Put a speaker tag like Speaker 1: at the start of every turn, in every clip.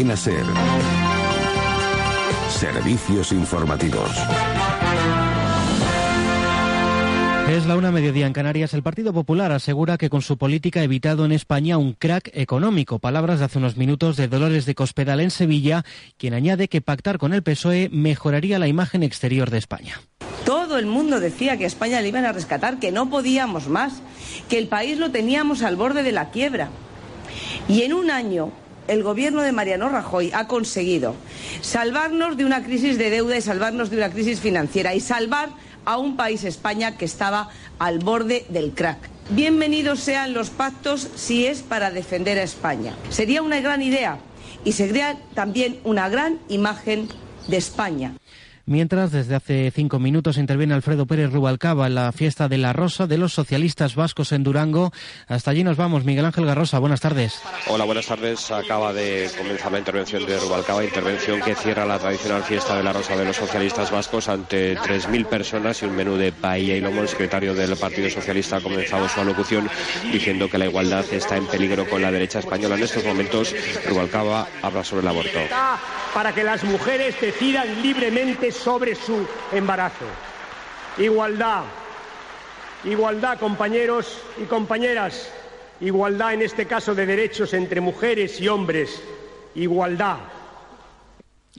Speaker 1: Cadena Ser. Servicios informativos.
Speaker 2: Es la una mediodía en Canarias. El Partido Popular asegura que con su política ha evitado en España un crack económico. Palabras de hace unos minutos de Dolores de Cospedal en Sevilla, quien añade que pactar con el PSOE mejoraría la imagen exterior de España.
Speaker 3: Todo el mundo decía que a España le iban a rescatar, que no podíamos más, que el país lo teníamos al borde de la quiebra. Y en un año el gobierno de Mariano Rajoy ha conseguido salvarnos de una crisis de deuda y salvarnos de una crisis financiera y salvar a un país, España, que estaba al borde del crack. Bienvenidos sean los pactos si es para defender a España. Sería una gran idea y sería también una gran imagen de España.
Speaker 2: Mientras, desde hace cinco minutos interviene Alfredo Pérez Rubalcaba en la fiesta de la Rosa de los socialistas vascos en Durango. Hasta allí nos vamos. Miguel Ángel Garrosa, buenas tardes.
Speaker 4: Hola, buenas tardes. Acaba de comenzar la intervención de Rubalcaba, intervención que cierra la tradicional fiesta de la Rosa de los socialistas vascos ante 3.000 personas y un menú de paella y lomo. El secretario del Partido Socialista ha comenzado su alocución diciendo que la igualdad está en peligro con la derecha española. En estos momentos, Rubalcaba habla sobre el aborto.
Speaker 5: Para que las mujeres decidan libremente sobre su embarazo. Igualdad, igualdad compañeros y compañeras, igualdad en este caso de derechos entre mujeres y hombres, igualdad.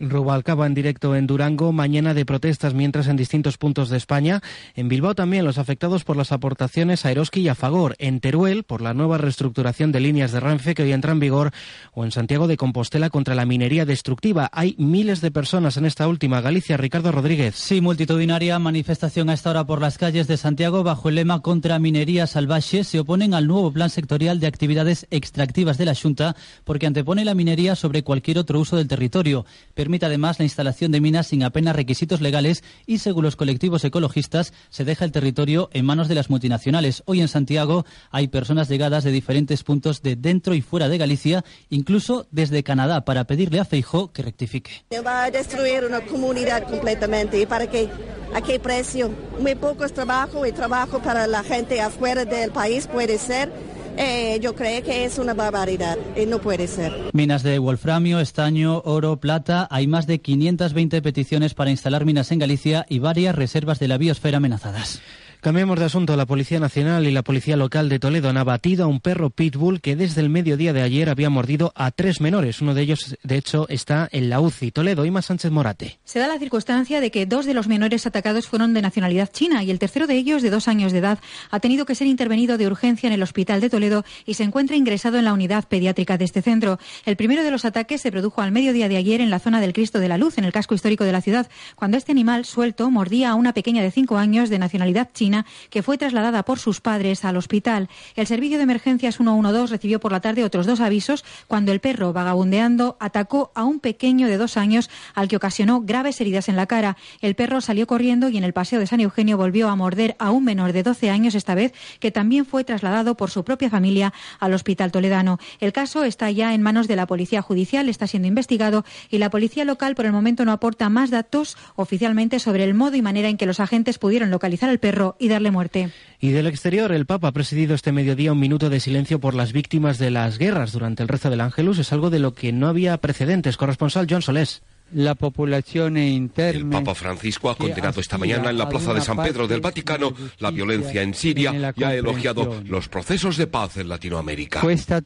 Speaker 2: Rubalcaba en directo en Durango, mañana de protestas mientras en distintos puntos de España. En Bilbao también los afectados por las aportaciones a Eroski y a Fagor. En Teruel por la nueva reestructuración de líneas de Renfe que hoy entra en vigor. O en Santiago de Compostela contra la minería destructiva. Hay miles de personas en esta última. Galicia, Ricardo Rodríguez.
Speaker 6: Sí, multitudinaria manifestación a esta hora por las calles de Santiago bajo el lema contra minería salvaje. Se oponen al nuevo plan sectorial de actividades extractivas de la Junta porque antepone la minería sobre cualquier otro uso del territorio Permite además la instalación de minas sin apenas requisitos legales y, según los colectivos ecologistas, se deja el territorio en manos de las multinacionales. Hoy en Santiago hay personas llegadas de diferentes puntos de dentro y fuera de Galicia, incluso desde Canadá, para pedirle a Feijó que rectifique.
Speaker 7: Va a destruir una comunidad completamente. ¿Y para qué? ¿A qué precio? Muy pocos trabajo y trabajo para la gente afuera del país puede ser eh, yo creo que es una barbaridad y no puede ser.
Speaker 6: Minas de wolframio, estaño, oro, plata. Hay más de 520 peticiones para instalar minas en Galicia y varias reservas de la biosfera amenazadas.
Speaker 2: Cambiamos de asunto. La Policía Nacional y la Policía Local de Toledo han abatido a un perro pitbull que desde el mediodía de ayer había mordido a tres menores. Uno de ellos, de hecho, está en la UCI. Toledo, Ima Sánchez Morate.
Speaker 8: Se da la circunstancia de que dos de los menores atacados fueron de nacionalidad china y el tercero de ellos, de dos años de edad, ha tenido que ser intervenido de urgencia en el Hospital de Toledo y se encuentra ingresado en la unidad pediátrica de este centro. El primero de los ataques se produjo al mediodía de ayer en la zona del Cristo de la Luz, en el casco histórico de la ciudad, cuando este animal suelto mordía a una pequeña de cinco años de nacionalidad china que fue trasladada por sus padres al hospital. El servicio de emergencias 112 recibió por la tarde otros dos avisos cuando el perro, vagabundeando, atacó a un pequeño de dos años al que ocasionó graves heridas en la cara. El perro salió corriendo y en el paseo de San Eugenio volvió a morder a un menor de 12 años esta vez, que también fue trasladado por su propia familia al hospital toledano. El caso está ya en manos de la Policía Judicial, está siendo investigado y la Policía Local por el momento no aporta más datos oficialmente sobre el modo y manera en que los agentes pudieron localizar al perro y darle muerte.
Speaker 2: Y del exterior, el Papa ha presidido este mediodía un minuto de silencio por las víctimas de las guerras durante el rezo del Ángelus. Es algo de lo que no había precedentes. Corresponsal John Solés.
Speaker 9: La población
Speaker 10: El Papa Francisco ha condenado esta mañana en la Plaza de San Pedro del Vaticano la violencia en Siria y ha elogiado los procesos de paz en Latinoamérica.
Speaker 9: Esta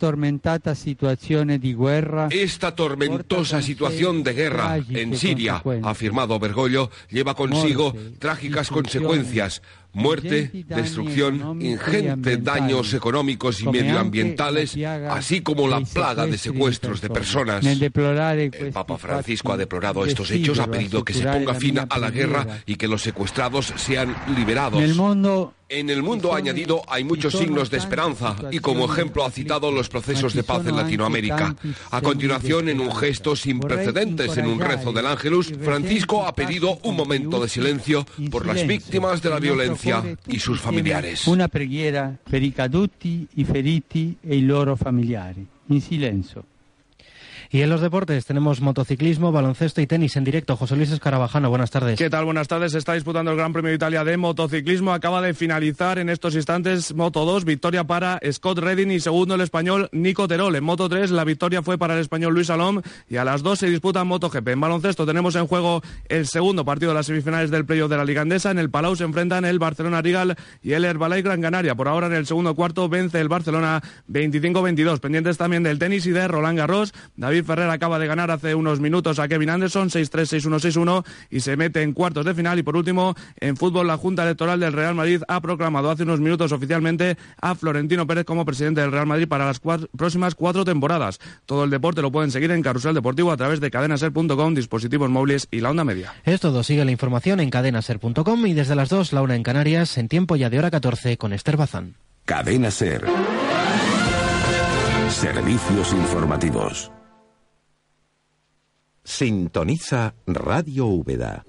Speaker 9: tormentosa situación
Speaker 10: de guerra en Siria, ha afirmado Bergoglio, lleva consigo trágicas consecuencias muerte, destrucción, ingente daños económicos y medioambientales, así como la plaga de secuestros de personas. El Papa Francisco ha deplorado estos hechos, ha pedido que se ponga fin a la guerra y que los secuestrados sean liberados. En el mundo añadido hay muchos signos de esperanza y como ejemplo ha citado los procesos de paz en Latinoamérica. A continuación, en un gesto sin precedentes en un rezo del Ángelus, Francisco ha pedido un momento de silencio por las víctimas de la violencia y sus familiares.
Speaker 9: Una preghiera per i caduti, i feriti e i loro familiari. In silencio.
Speaker 2: Y en los deportes tenemos motociclismo, baloncesto y tenis en directo. José Luis Escarabajano, buenas tardes.
Speaker 11: ¿Qué tal? Buenas tardes. Se está disputando el Gran Premio de Italia de motociclismo. Acaba de finalizar en estos instantes Moto 2, victoria para Scott Redding y segundo el español Nico Terol. En Moto 3 la victoria fue para el español Luis Salom y a las dos se disputa MotoGP. En baloncesto tenemos en juego el segundo partido de las semifinales del playoff de la Liga Andesa. En el Palau se enfrentan el Barcelona Rigal y el Herbalife Gran Canaria. Por ahora en el segundo cuarto vence el Barcelona 25-22. Pendientes también del tenis y de Roland Garros. David Ferrer acaba de ganar hace unos minutos a Kevin Anderson 6-3, 6-1, 6-1 y se mete en cuartos de final. Y por último, en fútbol, la Junta Electoral del Real Madrid ha proclamado hace unos minutos oficialmente a Florentino Pérez como presidente del Real Madrid para las próximas cuatro temporadas. Todo el deporte lo pueden seguir en Carrusel Deportivo a través de cadenaser.com, dispositivos móviles y la onda media.
Speaker 2: Es todo. Sigue la información en cadenaser.com y desde las 2, la una en Canarias, en tiempo ya de hora 14 con Esther Bazán.
Speaker 1: Cadena Ser. Servicios informativos. Sintoniza Radio Úbeda.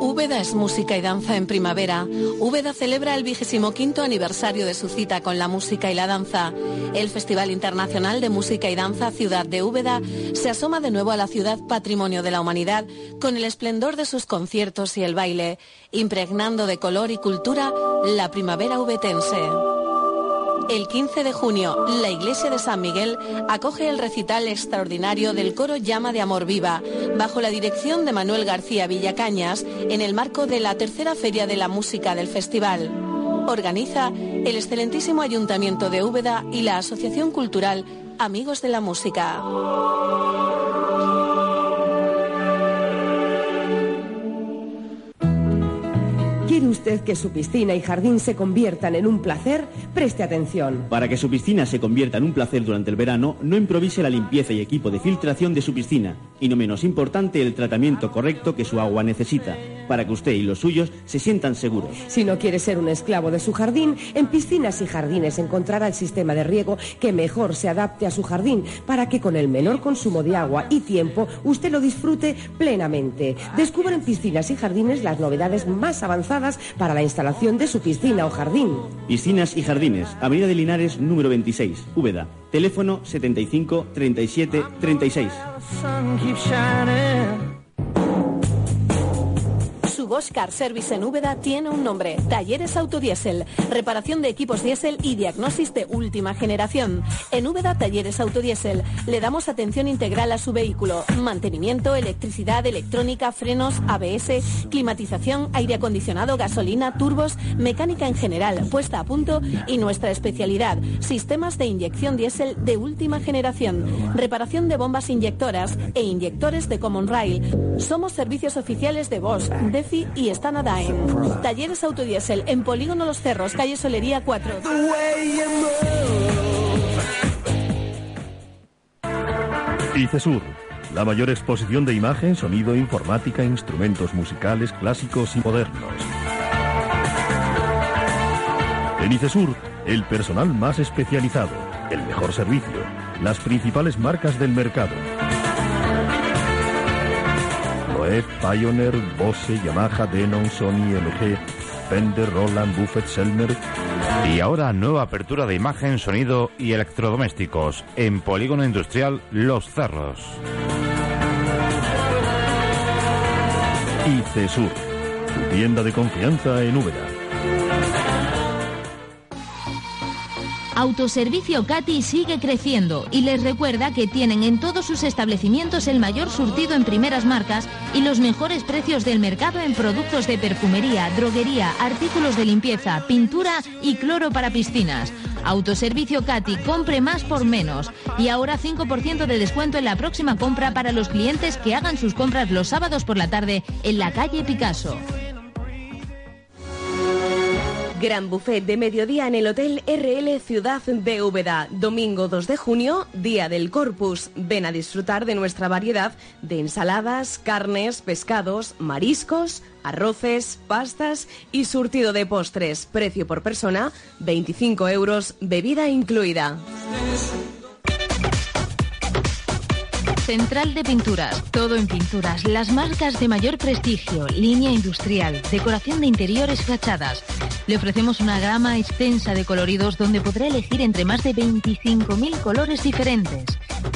Speaker 12: Úbeda es música y danza en primavera. Úbeda celebra el vigésimo quinto aniversario de su cita con la música y la danza. El Festival Internacional de Música y Danza Ciudad de Úbeda se asoma de nuevo a la ciudad patrimonio de la humanidad con el esplendor de sus conciertos y el baile, impregnando de color y cultura la primavera ubetense. El 15 de junio, la iglesia de San Miguel acoge el recital extraordinario del coro Llama de Amor Viva, bajo la dirección de Manuel García Villacañas, en el marco de la tercera Feria de la Música del Festival. Organiza el excelentísimo Ayuntamiento de Úbeda y la Asociación Cultural Amigos de la Música.
Speaker 5: ¿Quiere usted que su piscina y jardín se conviertan en un placer? Preste atención.
Speaker 7: Para que su piscina se convierta en un placer durante el verano, no improvise la limpieza y equipo de filtración de su piscina, y no menos importante el tratamiento correcto que su agua necesita, para que usted y los suyos se sientan seguros.
Speaker 5: Si no quiere ser un esclavo de su jardín, en Piscinas y Jardines encontrará el sistema de riego que mejor se adapte a su jardín, para que con el menor consumo de agua y tiempo usted lo disfrute plenamente. Descubra en Piscinas y Jardines las novedades más avanzadas para la instalación de su piscina o jardín.
Speaker 7: Piscinas y Jardines, Avenida de Linares número 26, Úbeda. Teléfono 75 37 36.
Speaker 12: Su Bosch Car Service en Úbeda tiene un nombre, Talleres Autodiesel, reparación de equipos diésel y diagnosis de última generación. En Úbeda Talleres Autodiesel le damos atención integral a su vehículo, mantenimiento, electricidad, electrónica, frenos, ABS, climatización, aire acondicionado, gasolina, turbos, mecánica en general, puesta a punto y nuestra especialidad, sistemas de inyección diésel de última generación, reparación de bombas inyectoras e inyectores de Common Rail. Somos servicios oficiales de Bosch, de y Stanadain. Talleres Autodiesel en Polígono Los Cerros, calle Solería 4.
Speaker 13: ICESUR, la mayor exposición de imagen, sonido, informática, instrumentos musicales clásicos y modernos. En ICESUR, el personal más especializado, el mejor servicio, las principales marcas del mercado. Pioneer, Bose, Yamaha, Denon, Sony, LG, Fender, Roland, Buffett, Selmer.
Speaker 14: Y ahora nueva apertura de imagen, sonido y electrodomésticos en Polígono Industrial Los Cerros.
Speaker 13: Y Cesur, tu tienda de confianza en Úbeda.
Speaker 15: Autoservicio Cati sigue creciendo y les recuerda que tienen en todos sus establecimientos el mayor surtido en primeras marcas y los mejores precios del mercado en productos de perfumería, droguería, artículos de limpieza, pintura y cloro para piscinas. Autoservicio Cati, compre más por menos. Y ahora 5% de descuento en la próxima compra para los clientes que hagan sus compras los sábados por la tarde en la calle Picasso.
Speaker 3: Gran buffet de mediodía en el Hotel RL Ciudad Úbeda. Domingo 2 de junio, Día del Corpus. Ven a disfrutar de nuestra variedad de ensaladas, carnes, pescados, mariscos, arroces, pastas y surtido de postres. Precio por persona, 25 euros, bebida incluida.
Speaker 15: Central de Pinturas, todo en pinturas, las marcas de mayor prestigio, línea industrial, decoración de interiores fachadas Le ofrecemos una gama extensa de coloridos donde podrá elegir entre más de 25.000 colores diferentes.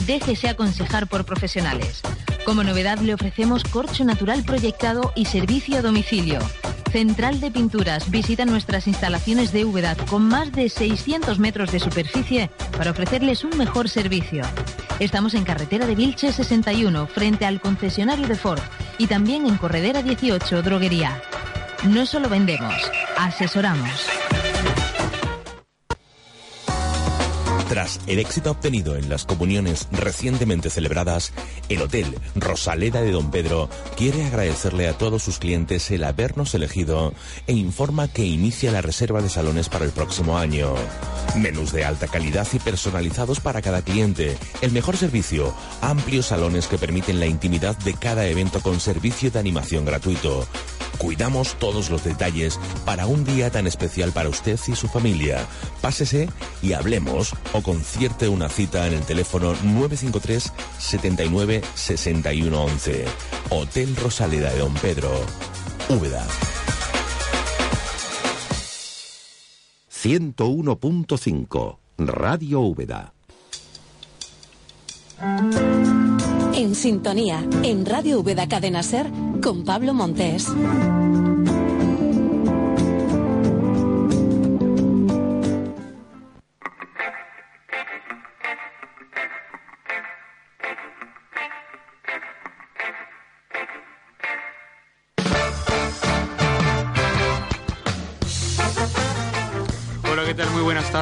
Speaker 15: Déjese aconsejar por profesionales. Como novedad le ofrecemos corcho natural proyectado y servicio a domicilio. Central de Pinturas visita nuestras instalaciones de Úbeda con más de 600 metros de superficie para ofrecerles un mejor servicio. Estamos en carretera de Vilche 61 frente al concesionario de Ford y también en Corredera 18 Droguería. No solo vendemos, asesoramos.
Speaker 16: Tras el éxito obtenido en las comuniones recientemente celebradas, el Hotel Rosaleda de Don Pedro quiere agradecerle a todos sus clientes el habernos elegido e informa que inicia la reserva de salones para el próximo año. Menús de alta calidad y personalizados para cada cliente, el mejor servicio, amplios salones que permiten la intimidad de cada evento con servicio de animación gratuito. Cuidamos todos los detalles para un día tan especial para usted y su familia. Pásese y hablemos o concierte una cita en el teléfono 953 79 61 11. Hotel Rosaleda de Don Pedro. Úbeda.
Speaker 1: 101.5 Radio Úbeda.
Speaker 12: En sintonía, en Radio Úbeda Cadena Ser, con Pablo Montés.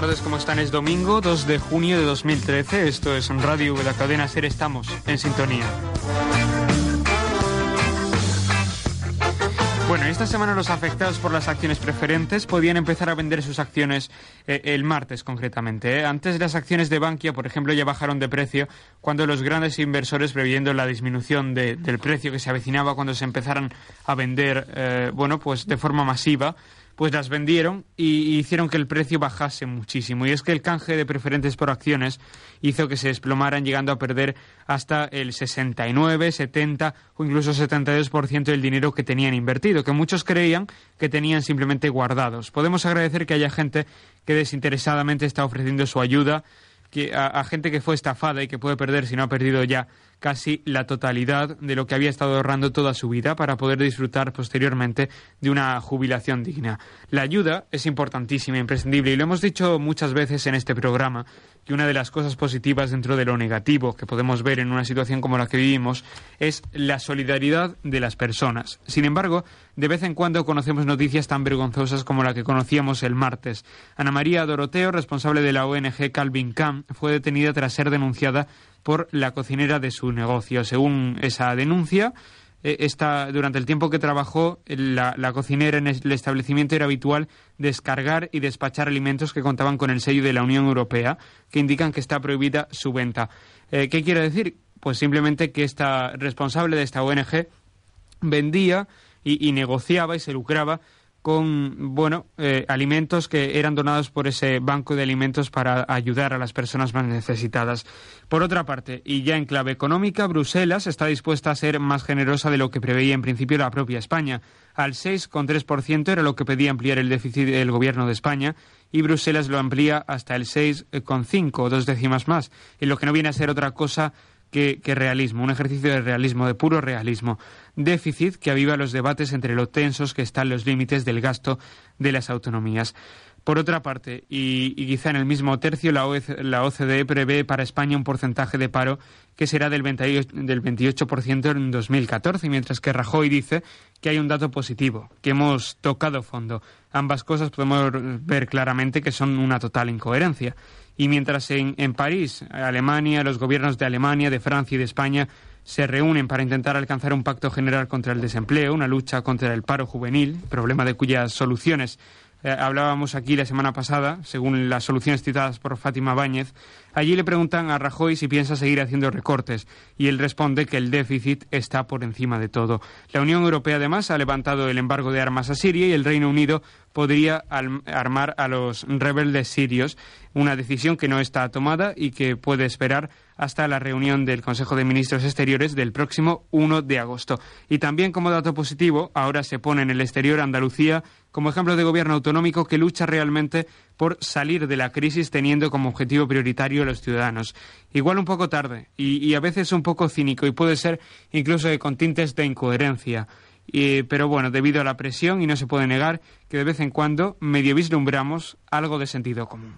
Speaker 17: Tardes, ¿cómo están? Es domingo 2 de junio de 2013. Esto es Radio de la cadena Ser. Estamos en sintonía. Bueno, esta semana los afectados por las acciones preferentes podían empezar a vender sus acciones eh, el martes concretamente. ¿eh? Antes las acciones de Bankia, por ejemplo, ya bajaron de precio cuando los grandes inversores, previendo la disminución del precio que se avecinaba cuando se empezaran a vender, eh, bueno, pues de forma masiva, pues las vendieron y hicieron que el precio bajase muchísimo. Y es que el canje de preferentes por acciones hizo que se desplomaran, llegando a perder hasta el 69, 70 o incluso 72% del dinero que tenían invertido, que muchos creían que tenían simplemente guardados. Podemos agradecer que haya gente que desinteresadamente está ofreciendo su ayuda que a, gente que fue estafada y que puede perder, si no ha perdido ya casi la totalidad de lo que había estado ahorrando toda su vida para poder disfrutar posteriormente de una jubilación digna. La ayuda es importantísima, imprescindible, y lo hemos dicho muchas veces en este programa, que una de las cosas positivas dentro de lo negativo que podemos ver en una situación como la que vivimos es la solidaridad de las personas. Sin embargo, de vez en cuando conocemos noticias tan vergonzosas como la que conocíamos el martes. Ana María Doroteo, responsable de la ONG Calvin Camp, fue detenida tras ser denunciada por la cocinera de su negocio. Según esa denuncia, eh, esta, durante el tiempo que trabajó, la, cocinera en el establecimiento era habitual descargar y despachar alimentos que contaban con el sello de la Unión Europea, que indican que está prohibida su venta. Eh, ¿Qué quiere decir? Pues simplemente que esta responsable de esta ONG vendía y, negociaba y se lucraba con bueno eh, alimentos que eran donados por ese banco de alimentos para ayudar a las personas más necesitadas. Por otra parte, y ya en clave económica, Bruselas está dispuesta a ser más generosa de lo que preveía en principio la propia España. Al 6,3% era lo que pedía ampliar el déficit del gobierno de España y Bruselas lo amplía hasta el 6,5, dos décimas más, en lo que no viene a ser otra cosa que, realismo, un ejercicio de realismo, de puro realismo. Déficit que aviva los debates entre lo tensos que están los límites del gasto de las autonomías. Por otra parte, y, quizá en el mismo tercio, la, OCDE prevé para España un porcentaje de paro que será del 28%, del 28 en 2014, mientras que Rajoy dice que hay un dato positivo, que hemos tocado fondo. Ambas cosas podemos ver claramente que son una total incoherencia. Y mientras en, en París, Alemania, los gobiernos de Alemania, de Francia y de España se reúnen para intentar alcanzar un pacto general contra el desempleo, una lucha contra el paro juvenil, problema de cuyas soluciones eh, hablábamos aquí la semana pasada, según las soluciones citadas por Fátima Báñez. Allí le preguntan a Rajoy si piensa seguir haciendo recortes y él responde que el déficit está por encima de todo. La Unión Europea además ha levantado el embargo de armas a Siria y el Reino Unido podría armar a los rebeldes sirios, una decisión que no está tomada y que puede esperar hasta la reunión del Consejo de Ministros Exteriores del próximo 1 de agosto. Y también como dato positivo, ahora se pone en el exterior Andalucía como ejemplo de gobierno autonómico que lucha realmente por salir de la crisis teniendo como objetivo prioritario a los ciudadanos. Igual un poco tarde y, a veces un poco cínico y puede ser incluso con tintes de incoherencia. pero bueno, debido a la presión, y no se puede negar, que de vez en cuando medio vislumbramos algo de sentido común.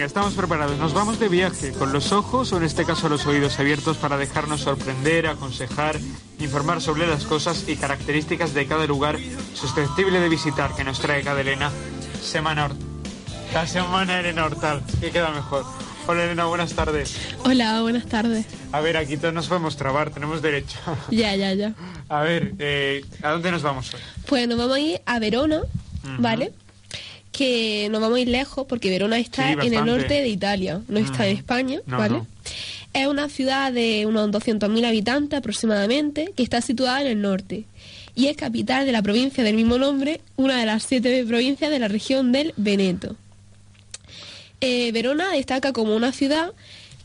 Speaker 17: Venga, estamos preparados. Nos vamos de viaje con los ojos o en este caso los oídos abiertos para dejarnos sorprender, aconsejar, informar sobre las cosas y características de cada lugar susceptible de visitar que nos trae cada Elena Semana La semana Elena Hortal, que queda mejor. Hola Elena, buenas tardes.
Speaker 18: Hola, buenas tardes.
Speaker 17: A ver, aquí todos nos podemos trabar, tenemos derecho.
Speaker 18: Ya, ya, ya.
Speaker 17: A ver, eh, ¿a dónde nos vamos hoy?
Speaker 18: Pues nos vamos a ir a Verona, ¿vale? Que nos vamos a ir lejos porque Verona está en el norte de Italia, no está en España, ¿vale? Es una ciudad de unos 200.000 habitantes aproximadamente que está situada en el norte y es capital de la provincia del mismo nombre, una de las siete provincias de la región del Veneto. Eh, Verona destaca como una ciudad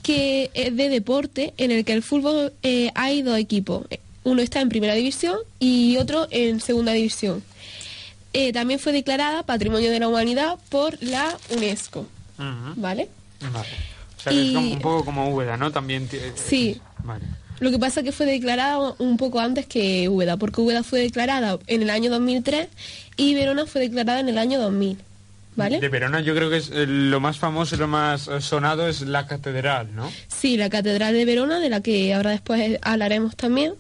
Speaker 18: que es de deporte en el que el fútbol eh, hay dos equipos. Uno está en primera división y otro en segunda división. Eh, también fue declarada Patrimonio de la Humanidad por la UNESCO. ¿Vale?
Speaker 17: Vale. O sea, es un poco como Úbeda, ¿no? También.
Speaker 18: Sí. Vale. Lo que pasa es que fue declarada un poco antes que Úbeda, porque Úbeda fue declarada en el año 2003 y Verona fue declarada en el año 2000.
Speaker 17: De Verona yo creo que es eh, lo más famoso y lo más eh, sonado es la catedral, ¿no?
Speaker 18: Sí, la catedral de Verona, de la que ahora después hablaremos también.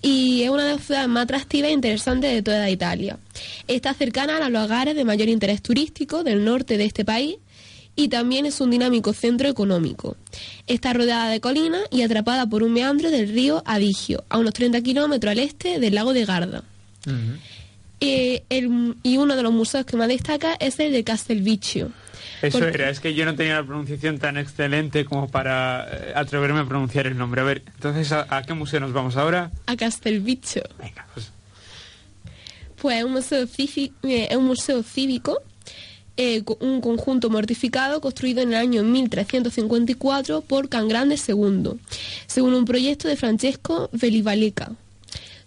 Speaker 18: Y es una de las ciudades más atractivas e interesantes de toda Italia. Está cercana a los hogares de mayor interés turístico del norte de este país y también es un dinámico centro económico. Está rodeada de colinas y atrapada por un meandro del río Adigio, a unos 30 kilómetros al este del lago de Garda. Eh, y uno de los museos que más destaca es el de Castelvicchio.
Speaker 17: Eso era, es que yo no tenía la pronunciación tan excelente como para eh, atreverme a pronunciar el nombre. A ver, entonces, ¿a, qué museo nos vamos ahora?
Speaker 18: A Castelvicchio.
Speaker 17: Venga, pues.
Speaker 18: Pues es un museo, eh, un museo cívico, un conjunto mortificado construido en el año 1354 por Can Grande II, según un proyecto de Francesco Velivalica.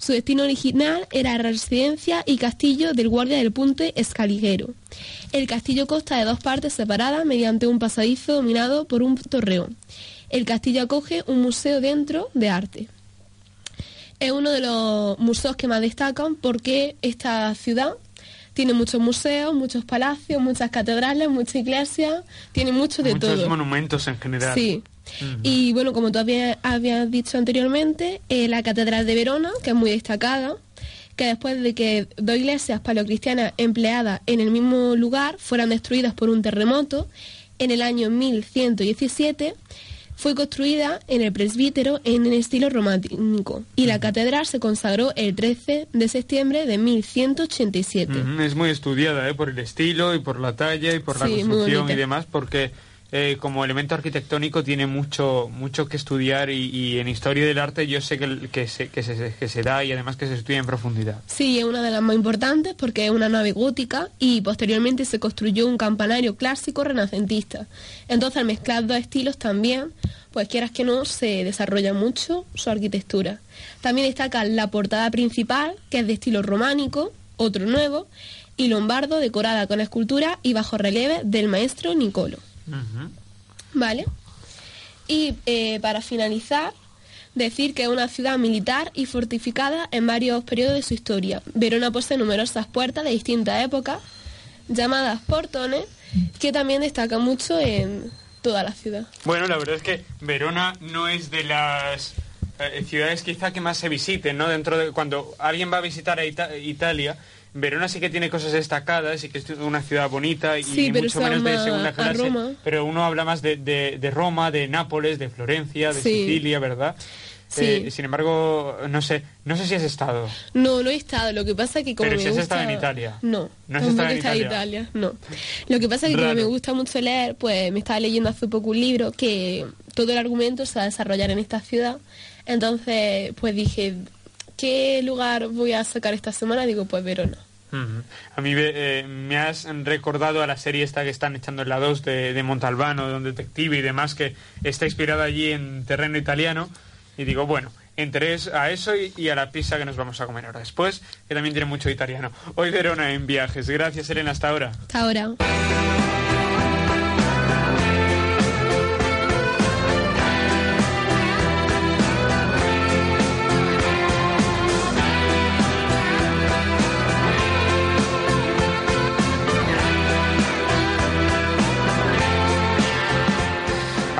Speaker 18: Su destino original era residencia y castillo del guardia del Punte Escaliguero. El castillo consta de dos partes separadas mediante un pasadizo dominado por un torreón. El castillo acoge un museo dentro de arte. Es uno de los museos que más destacan porque esta ciudad tiene muchos museos, muchos palacios, muchas catedrales, muchas iglesias, tiene mucho de todo.
Speaker 17: Muchos monumentos en general.
Speaker 18: Sí. Y bueno, como tú habías, dicho anteriormente, eh, la Catedral de Verona, que es muy destacada, que después de que dos iglesias paleocristianas empleadas en el mismo lugar fueran destruidas por un terremoto, en el año 1117 fue construida en el presbítero en el estilo románico. Y la catedral se consagró el 13 de septiembre de 1187.
Speaker 17: Es muy estudiada ¿eh? por el estilo y por la talla y por la construcción y demás, porque eh, como elemento arquitectónico tiene mucho mucho que estudiar y, en historia del arte yo sé que, se da y además que se estudia en profundidad.
Speaker 18: Sí, es una de las más importantes porque es una nave gótica y posteriormente se construyó un campanario clásico renacentista. Entonces al mezclar dos estilos también, pues quieras que no, se desarrolla mucho su arquitectura. También destaca la portada principal, que es de estilo románico, otro nuevo, y lombardo decorada con escultura y bajo relieve del maestro Nicolo. ¿Vale? Y eh, para finalizar, decir que es una ciudad militar y fortificada en varios periodos de su historia. Verona posee numerosas puertas de distintas épocas, llamadas portones, que también destacan mucho en toda la ciudad.
Speaker 17: Bueno, la verdad es que Verona no es de las eh, ciudades quizá que más se visiten, ¿no? Dentro de cuando alguien va a visitar a Italia, Verona sí que tiene cosas destacadas y que es una ciudad bonita y mucho menos de segunda clase. Pero uno habla más de, de, Roma, de Nápoles, de Florencia, de Sicilia, ¿verdad? Eh, sin embargo, no sé, no sé si has estado.
Speaker 18: No, no he estado. Lo que pasa que como
Speaker 17: Pero
Speaker 18: si
Speaker 17: has estado en Italia.
Speaker 18: No,
Speaker 17: no has estado en
Speaker 18: Italia? No. Lo que pasa que como me gusta mucho leer, pues me estaba leyendo hace poco un libro que todo el argumento se va a desarrollar en esta ciudad. Entonces, pues dije, ¿qué lugar voy a sacar esta semana? Digo, pues Verona.
Speaker 17: A mí eh, me has recordado a la serie esta que están echando en la 2 de, de Montalbano, de un detective y demás, que está inspirada allí en terreno italiano. Y digo, bueno, entre a eso y, a la pizza que nos vamos a comer ahora después, que también tiene mucho italiano. Hoy Verona en viajes. Gracias, Elena, hasta ahora.
Speaker 18: Hasta ahora.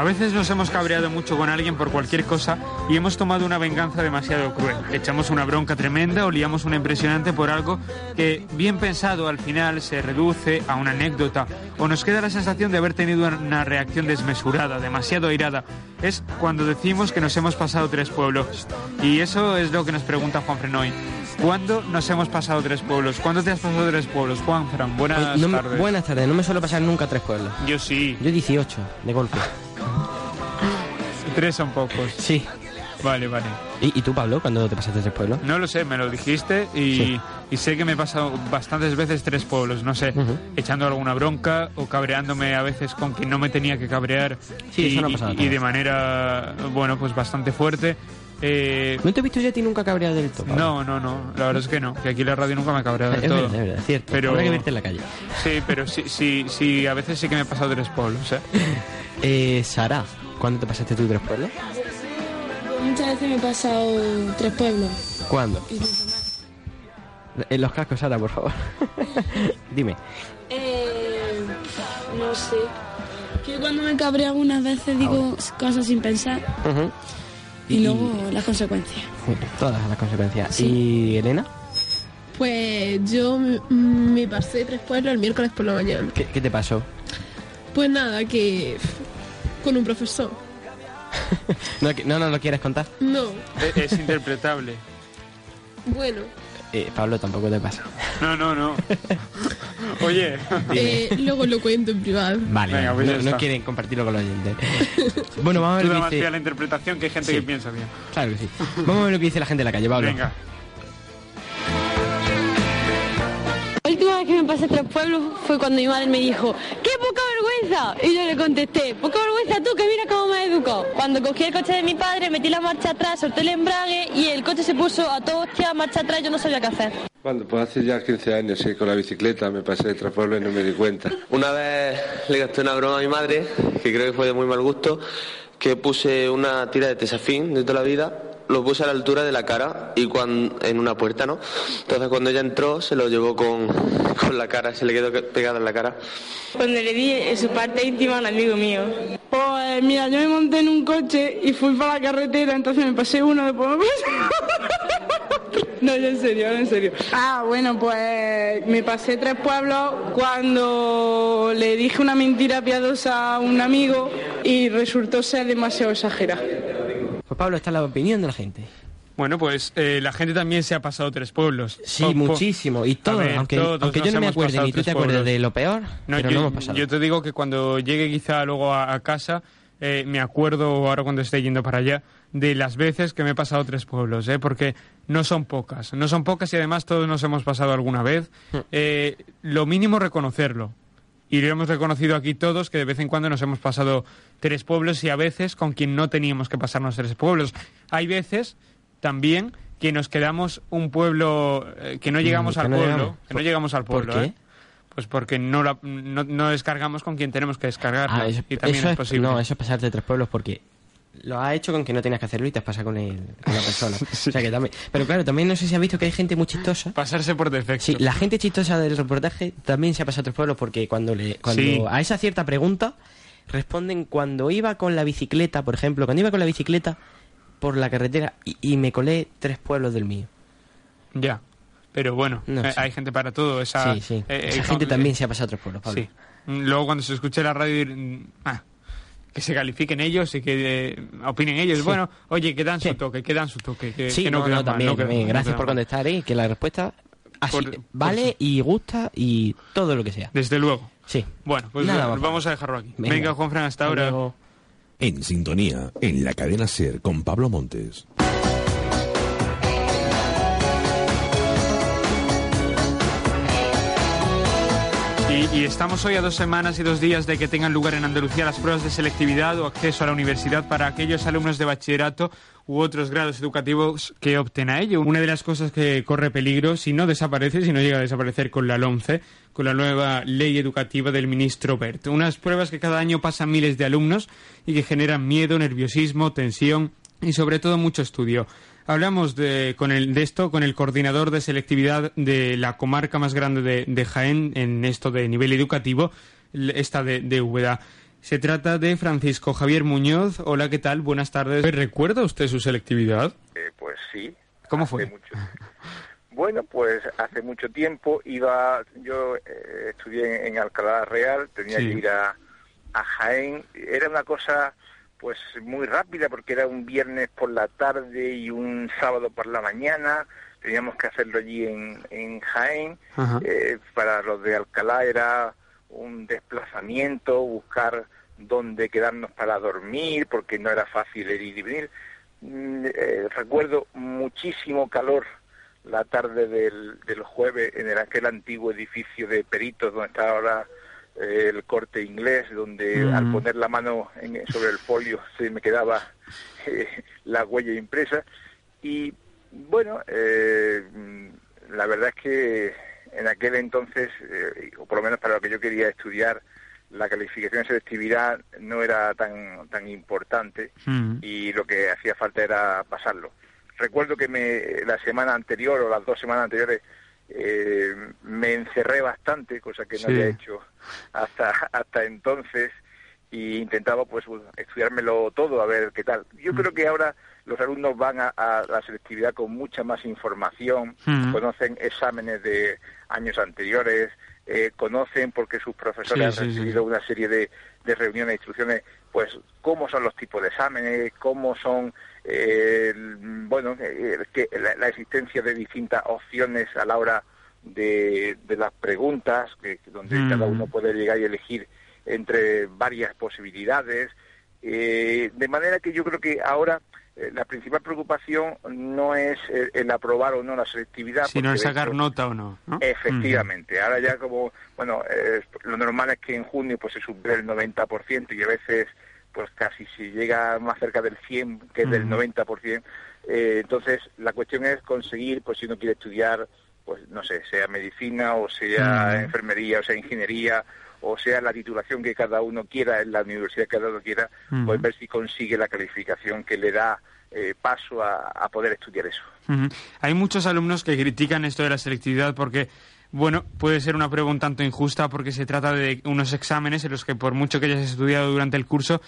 Speaker 17: Veces nos hemos cabreado mucho con alguien por cualquier cosa y hemos tomado una venganza demasiado cruel. Echamos una bronca tremenda o liamos una impresionante por algo que, bien pensado, al final se reduce a una anécdota o nos queda la sensación de haber tenido una reacción desmesurada, demasiado airada. Es cuando decimos que nos hemos pasado tres pueblos. Y eso es lo que nos pregunta Juan Frenoy. ¿Cuándo nos hemos pasado tres pueblos? ¿Cuándo te has pasado tres pueblos? Juan Fran, buenas tardes.
Speaker 19: buenas tardes, no me suelo pasar nunca tres pueblos.
Speaker 17: Yo sí.
Speaker 19: Yo 18, de golpe.
Speaker 17: Tres son pocos.
Speaker 19: Sí.
Speaker 17: Vale, vale.
Speaker 19: ¿Y, tú, Pablo, cuándo te pasaste tres pueblos?
Speaker 17: No lo sé, me lo dijiste y, sé que me he pasado bastantes veces tres pueblos, no sé, echando alguna bronca o cabreándome a veces con quien no me tenía que cabrear
Speaker 19: sí,
Speaker 17: y,
Speaker 19: eso no ha
Speaker 17: y, de manera, bueno, pues bastante fuerte. Eh,
Speaker 19: ¿No te he visto yo a ti nunca cabreado del todo?
Speaker 17: No, no, no, la verdad es que no, que aquí la radio nunca me ha cabreado del todo.
Speaker 19: Es verdad, es verdad, cierto.
Speaker 17: Pero,
Speaker 19: Habrá que verte en la calle.
Speaker 17: Sí, pero sí, sí, sí, a veces sí que me he pasado tres pueblos, ¿eh?
Speaker 19: eh Sara, ¿Cuándo te pasaste tú tres pueblos?
Speaker 20: Muchas veces me he pasado tres pueblos.
Speaker 19: ¿Cuándo? En los cascos, Sara, por favor. Dime.
Speaker 20: Eh, no sé. Que cuando me cabré algunas veces digo cosas sin pensar. Y, luego las consecuencias.
Speaker 19: Todas las consecuencias. ¿Y Elena?
Speaker 18: Pues yo me pasé tres pueblos el miércoles por la mañana.
Speaker 19: ¿Qué, te pasó?
Speaker 18: Pues nada, que con un profesor.
Speaker 19: no, no, no lo quieres contar.
Speaker 18: No.
Speaker 17: Es, interpretable.
Speaker 18: Bueno.
Speaker 19: Eh, Pablo, tampoco te pasa.
Speaker 17: No, no, no. Oye.
Speaker 18: Eh, luego lo cuento en privado.
Speaker 19: Vale, pues no, quieren compartirlo con los oyentes. bueno, vamos a ver
Speaker 17: lo que dice... la interpretación que hay gente que piensa bien.
Speaker 19: Claro que sí. Vamos a ver lo que dice la gente en la calle, Pablo.
Speaker 17: Venga.
Speaker 20: La última vez que me pasé tres pueblos fue cuando mi madre me dijo, ¡qué poca vergüenza! Y yo le contesté, poca vergüenza tú, que mira cómo me educó. Cuando cogí el coche de mi padre, metí la marcha atrás, solté el embrague y el coche se puso a todo hostia, marcha atrás, yo no sabía qué hacer.
Speaker 21: Cuando, pues hace ya 15 años, sí, con la bicicleta me pasé de tres pueblos y no me di cuenta.
Speaker 22: Una vez le gasté una broma a mi madre, que creo que fue de muy mal gusto, que puse una tira de tesafín de toda la vida lo puse a la altura de la cara y cuando, en una puerta, ¿no? Entonces cuando ella entró se lo llevó con, con la cara, se le quedó pegado en la cara.
Speaker 20: Cuando le di su parte íntima a un amigo mío. Pues mira, yo me monté en un coche y fui para la carretera, entonces me pasé uno, después me No, yo en serio, en serio. Ah, bueno, pues me pasé tres pueblos cuando le dije una mentira piadosa a un amigo y resultó ser demasiado exagerada.
Speaker 19: Pues Pablo, está la opinión de la gente.
Speaker 17: Bueno, pues eh, la gente también se ha pasado tres pueblos.
Speaker 19: Sí, muchísimo. Y todo, aunque, aunque yo no me acuerde ni tú te acuerdes de lo peor, no, pero
Speaker 17: yo,
Speaker 19: no hemos pasado.
Speaker 17: Yo te digo que cuando llegue quizá luego a, casa, eh, me acuerdo ahora cuando esté yendo para allá, de las veces que me he pasado tres pueblos, ¿eh? porque no son pocas. No son pocas y además todos nos hemos pasado alguna vez. Hmm. Eh, lo mínimo reconocerlo. Y lo hemos reconocido aquí todos que de vez en cuando nos hemos pasado tres pueblos y a veces con quien no teníamos que pasarnos tres pueblos. Hay veces también que nos quedamos un pueblo, eh, que no llegamos al pueblo, que no llegamos al pueblo.
Speaker 19: ¿Por
Speaker 17: qué? ¿eh? Pues porque no, no, descargamos con quien tenemos que descargar.
Speaker 19: Ah, eso,
Speaker 17: y también es, posible.
Speaker 19: No, eso es pasarte tres pueblos porque lo has hecho con que no tenías que hacerlo y te has pasado con, el, con la persona. o sea que también, pero claro, también no sé si has visto que hay gente muy chistosa.
Speaker 17: Pasarse por defecto.
Speaker 19: Sí, la gente chistosa del reportaje también se ha pasado a tres pueblos porque cuando le cuando a esa cierta pregunta responden cuando iba con la bicicleta, por ejemplo, cuando iba con la bicicleta por la carretera y, me colé tres pueblos del mío.
Speaker 17: Ya. Pero bueno, eh, hay gente para todo. Esa,
Speaker 19: sí, sí. Eh, esa gente también se ha pasado a tres pueblos, Pablo. Sí.
Speaker 17: Luego cuando se escuche la radio, ah, que se califiquen ellos y que eh, opinen ellos. Bueno, oye, que dan su toque, que dan su toque. Que,
Speaker 19: sí,
Speaker 17: no,
Speaker 19: no, también, Gracias por contestar y que la respuesta así, vale y gusta y todo lo que sea.
Speaker 17: Desde luego.
Speaker 19: Sí.
Speaker 17: Bueno, pues vamos a dejarlo aquí. Venga, Juanfran, hasta ahora.
Speaker 1: En sintonía, en la cadena Ser con Pablo Montes.
Speaker 17: Y, estamos hoy a dos semanas y dos días de que tengan lugar en Andalucía las pruebas de selectividad o acceso a la universidad para aquellos alumnos de bachillerato u otros grados educativos que opten a ello. Una de las cosas que corre peligro si no desaparece, si no llega a desaparecer con la LOMCE, con la nueva ley educativa del ministro Bert. Unas pruebas que cada año pasan miles de alumnos y que generan miedo, nerviosismo, tensión y sobre todo mucho estudio. Hablamos de, con el, de esto con el coordinador de selectividad de la comarca más grande de, Jaén en esto de nivel educativo, esta de, de Úbeda. Se trata de Francisco Javier Muñoz. Hola, ¿qué tal? Buenas tardes. ¿Recuerda usted su selectividad?
Speaker 23: Eh, pues sí.
Speaker 17: ¿Cómo fue?
Speaker 23: Bueno, pues hace mucho tiempo iba, yo eh, estudié en Alcalá Real, tenía que ir a, a Jaén. Era una cosa pues muy rápida porque era un viernes por la tarde y un sábado por la mañana. Teníamos que hacerlo allí en, en Jaén. Eh, para los de Alcalá era un desplazamiento, buscar dónde quedarnos para dormir porque no era fácil ir y venir. Mm, eh, recuerdo muchísimo calor la tarde del, del jueves en aquel antiguo edificio de peritos donde está ahora el corte inglés, donde al poner la mano sobre el folio se me quedaba eh, la huella impresa. Y bueno, eh, la verdad es que en aquel entonces, eh, o por lo menos para lo que yo quería estudiar, la calificación de selectividad no era tan, tan importante y lo que hacía falta era pasarlo. Recuerdo que me, la semana anterior o las dos semanas anteriores eh, me encerré bastante, cosa que no había hecho hasta, hasta entonces, y intentaba pues estudiármelo todo a ver qué tal. Yo mm. creo que ahora los alumnos van a, la selectividad con mucha más información, mm. conocen exámenes de años anteriores, eh, conocen porque sus profesores han recibido una serie de, de reuniones, e instrucciones, pues cómo son los tipos de exámenes, cómo son eh, bueno, eh, que la, existencia de distintas opciones a la hora de, las preguntas, que, donde mm. cada uno puede llegar y elegir entre varias posibilidades. Eh, de manera que yo creo que ahora la principal preocupación no es el, aprobar o no la selectividad.
Speaker 17: Sino el sacar nota o no.
Speaker 23: Efectivamente. Ahora ya como, bueno, lo normal es que en junio pues se supere el 90% y a veces pues casi si llega más cerca del 100 que del 90%. Eh, entonces, la cuestión es conseguir, pues si uno quiere estudiar, pues no sé, sea medicina o sea enfermería o sea ingeniería o sea la titulación que cada uno quiera en la universidad que cada uno quiera, pues ver si consigue la calificación que le da eh, paso a, poder estudiar eso.
Speaker 17: Hay muchos alumnos que critican esto de la selectividad porque bueno, puede ser una prueba un tanto injusta porque se trata de unos exámenes en los que por mucho que hayas estudiado durante el curso,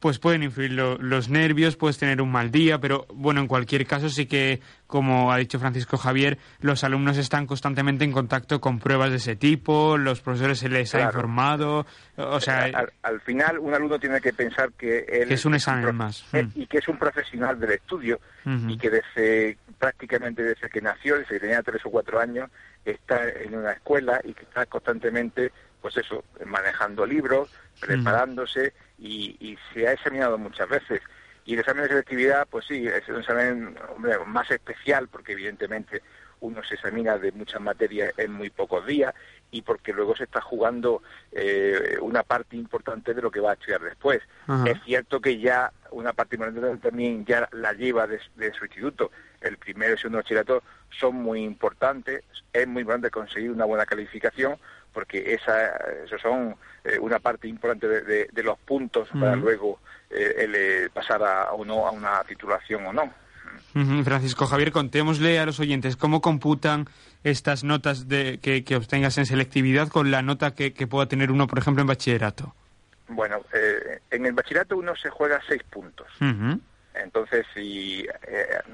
Speaker 17: pues pueden influir los nervios, puedes tener un mal día, pero bueno, en cualquier caso sí que, como ha dicho Francisco Javier, los alumnos están constantemente en contacto con pruebas de ese tipo, los profesores se les ha informado, o sea...
Speaker 23: Al, final un alumno tiene que pensar que él...
Speaker 17: es un examen más.
Speaker 23: Mm. Y que es un profesional del estudio y que desde prácticamente desde que nació, desde que tenía tres o cuatro años, está en una escuela y que está constantemente, pues eso, manejando libros, preparándose y, se ha examinado muchas veces. Y el examen de selectividad, pues sí, es un examen más especial porque evidentemente uno se examina de muchas materias en muy pocos días y porque luego se está jugando eh, una parte importante de lo que va a estudiar después. Es cierto que ya una parte importante también ya la lleva de, su instituto. El primero y el segundo bachillerato son muy importantes, es muy importante conseguir una buena calificación porque esa, esos son eh, una parte importante de, los puntos para luego eh, eh, pasar a, uno a una titulación o no.
Speaker 17: Francisco Javier, contémosle a los oyentes cómo computan estas notas de, que, obtengas en selectividad con la nota que, pueda tener uno, por ejemplo, en bachillerato.
Speaker 23: Bueno, en el bachillerato uno se juega seis puntos. Entonces, si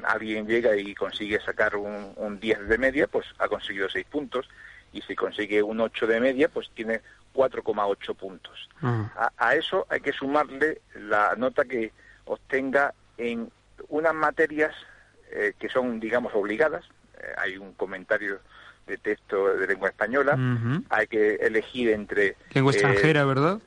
Speaker 23: alguien llega y consigue sacar un, un 10 de media, pues ha conseguido seis puntos y si consigue un 8 de media, pues tiene 4,8 puntos. A, eso hay que sumarle la nota que obtenga en unas materias eh, que son, digamos, obligadas. Eh, hay un comentario de texto de lengua española. Hay que elegir entre...
Speaker 17: Lengua eh, extranjera, ¿verdad?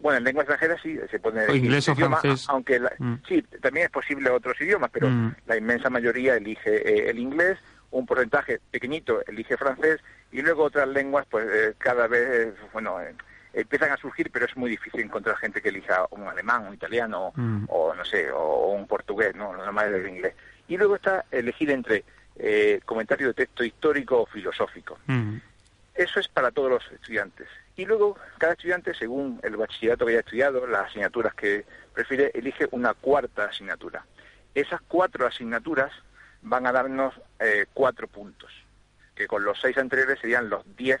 Speaker 23: Bueno, en lengua extranjera sí se pone...
Speaker 17: O inglés o francés.
Speaker 23: Aunque mm. sí, también es posible otros idiomas, pero mm. la inmensa mayoría elige el inglés, un porcentaje pequeñito elige francés y luego otras lenguas, pues eh, cada vez, eh, bueno, eh, empiezan a surgir, pero es muy difícil encontrar gente que elija un alemán, un italiano, mm. o no sé, o, un portugués, ¿no? Lo normal es el inglés. Y luego está elegir entre comentario de texto histórico o filosófico. Mm. Eso es para todos los estudiantes. Y luego, cada estudiante, según el bachillerato que haya estudiado, las asignaturas que prefiere, elige una cuarta asignatura. Esas cuatro asignaturas van a darnos cuatro puntos que con los seis anteriores serían los diez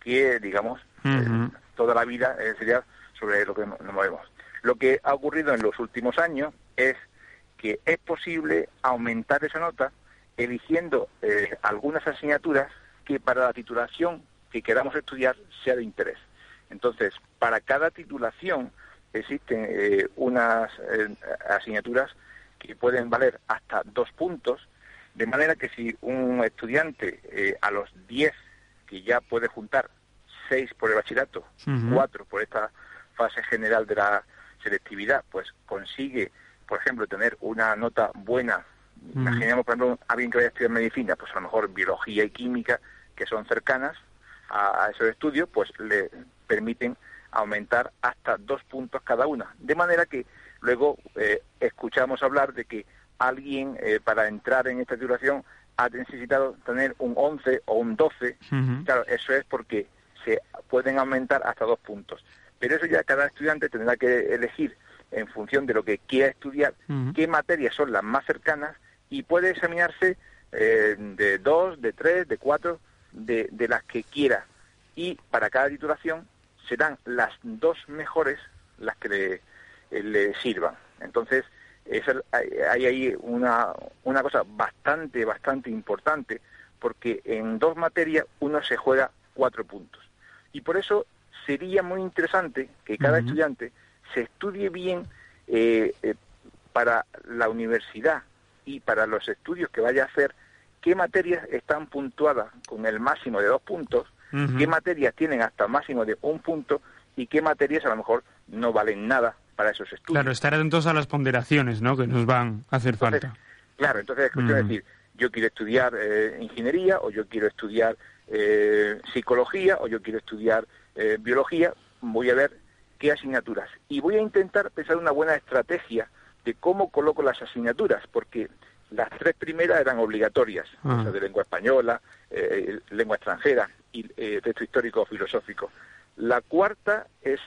Speaker 23: que, digamos, eh, toda la vida eh, sería sobre lo que nos movemos. Lo que ha ocurrido en los últimos años es que es posible aumentar esa nota eligiendo eh, algunas asignaturas que para la titulación que queramos estudiar sea de interés. Entonces, para cada titulación existen unas asignaturas que pueden valer hasta dos puntos de manera que si un estudiante eh, a los 10, que ya puede juntar 6 por el bachillerato, 4 por esta fase general de la selectividad, pues consigue, por ejemplo, tener una nota buena. Imaginemos, por ejemplo, alguien que vaya a estudiar medicina, pues a lo mejor biología y química, que son cercanas a, esos estudios, pues le permiten aumentar hasta dos puntos cada una. De manera que luego eh, escuchamos hablar de que alguien eh, para entrar en esta titulación ha necesitado tener un 11 o un 12. Claro, eso es porque se pueden aumentar hasta dos puntos. Pero eso ya cada estudiante tendrá que elegir en función de lo que quiera estudiar, qué materias son las más cercanas y puede examinarse eh, de dos, de tres, de cuatro, de, de las que quiera. Y para cada titulación serán las dos mejores las que le, le sirvan. Entonces, hay ahí una, una cosa bastante, bastante importante, porque en dos materias uno se juega cuatro puntos. Y por eso sería muy interesante que cada estudiante se estudie bien eh, eh, para la universidad y para los estudios que vaya a hacer, qué materias están puntuadas con el máximo de dos puntos, qué materias tienen hasta el máximo de un punto y qué materias a lo mejor no valen nada para esos estudios.
Speaker 17: Claro, estar atentos a las ponderaciones ¿no? que nos van a hacer falta.
Speaker 23: Claro, entonces es cuestión de decir, yo quiero estudiar eh, ingeniería o yo quiero estudiar eh, psicología o yo quiero estudiar eh, biología, voy a ver qué asignaturas. Y voy a intentar pensar una buena estrategia de cómo coloco las asignaturas, porque las tres primeras eran obligatorias, ah. de lengua española, lengua extranjera y texto histórico o filosófico. La cuarta es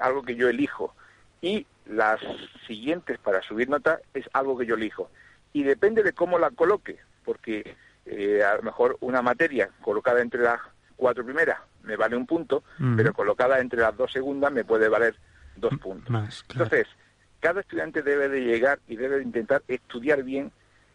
Speaker 23: algo que yo elijo y las siguientes para subir nota es algo que yo elijo. Y depende de cómo la coloque, porque eh, a lo mejor una materia colocada entre las cuatro primeras me vale un punto, pero colocada entre las dos segundas me puede valer dos puntos. Entonces, cada estudiante debe de llegar y debe de intentar estudiar bien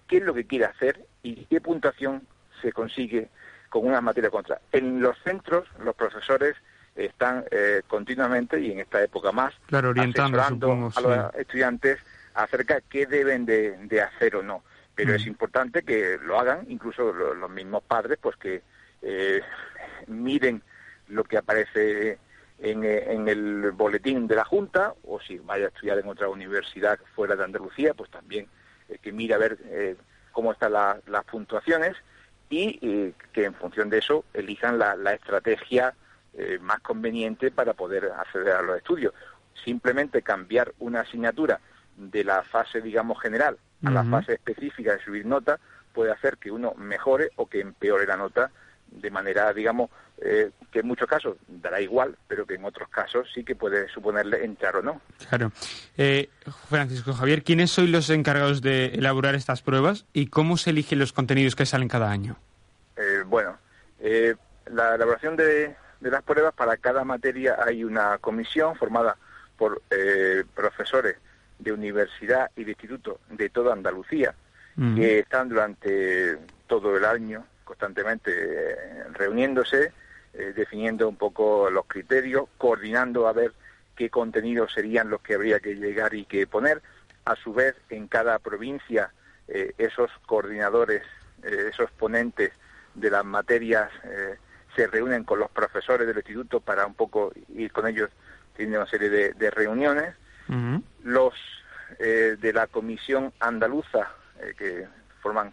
Speaker 23: qué es lo que quiere hacer y qué puntuación se consigue con una materia contra. En los centros, los profesores están eh, continuamente, y en esta época más,
Speaker 17: claro, orientando
Speaker 23: a los estudiantes acerca de qué deben de, hacer o no. Pero es importante que lo hagan, incluso los, mismos padres, pues que eh, miren lo que aparece en, en, el boletín de la Junta, o si vaya a estudiar en otra universidad fuera de Andalucía, pues también eh, que mire a ver eh, cómo están las puntuaciones y que en función de eso elijan la, la estrategia eh, más conveniente para poder acceder a los estudios. Simplemente cambiar una asignatura de la fase, digamos, general a la fase específica de subir nota puede hacer que uno mejore o que empeore la nota de manera, digamos, eh, que en muchos casos dará igual, pero que en otros casos sí que puede suponerle entrar o no.
Speaker 17: Claro. Eh, Francisco Javier, ¿quiénes sois los encargados de elaborar estas pruebas y cómo se eligen los contenidos que salen cada año?
Speaker 23: bueno, la elaboración de, de las pruebas, para cada materia hay una comisión formada por eh, profesores de universidad y de instituto de toda Andalucía, que están durante todo el año constantemente eh, reuniéndose, eh, definiendo un poco los criterios, coordinando a ver qué contenidos serían los que habría que llegar y que poner. A su vez, en cada provincia, esos coordinadores, esos ponentes de las materias se reúnen con los profesores del instituto para un poco ir con ellos, tienen una serie de, reuniones. Los eh, de la comisión andaluza, eh, que forman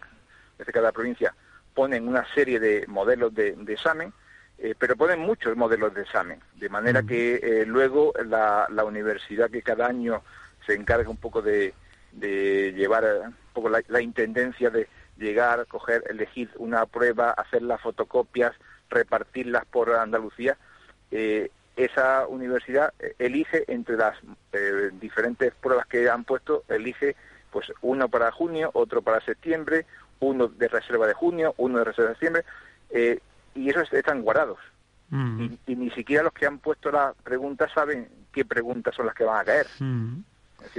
Speaker 23: desde cada provincia, ponen una serie de modelos de, examen, eh, pero ponen muchos modelos de examen, de manera que luego la, universidad que cada año se encarga un poco de, llevar un poco la, la intendencia de llegar, coger, elegir una prueba, hacer las fotocopias, repartirlas por Andalucía, eh, esa universidad eh, elige entre las eh, diferentes pruebas que han puesto, elige pues uno para junio, otro para septiembre, uno de reserva de junio, uno de reserva de septiembre, y esos están guardados. Mm. Y, ni siquiera los que han puesto la pregunta saben qué preguntas son las que van a caer.
Speaker 17: Mm.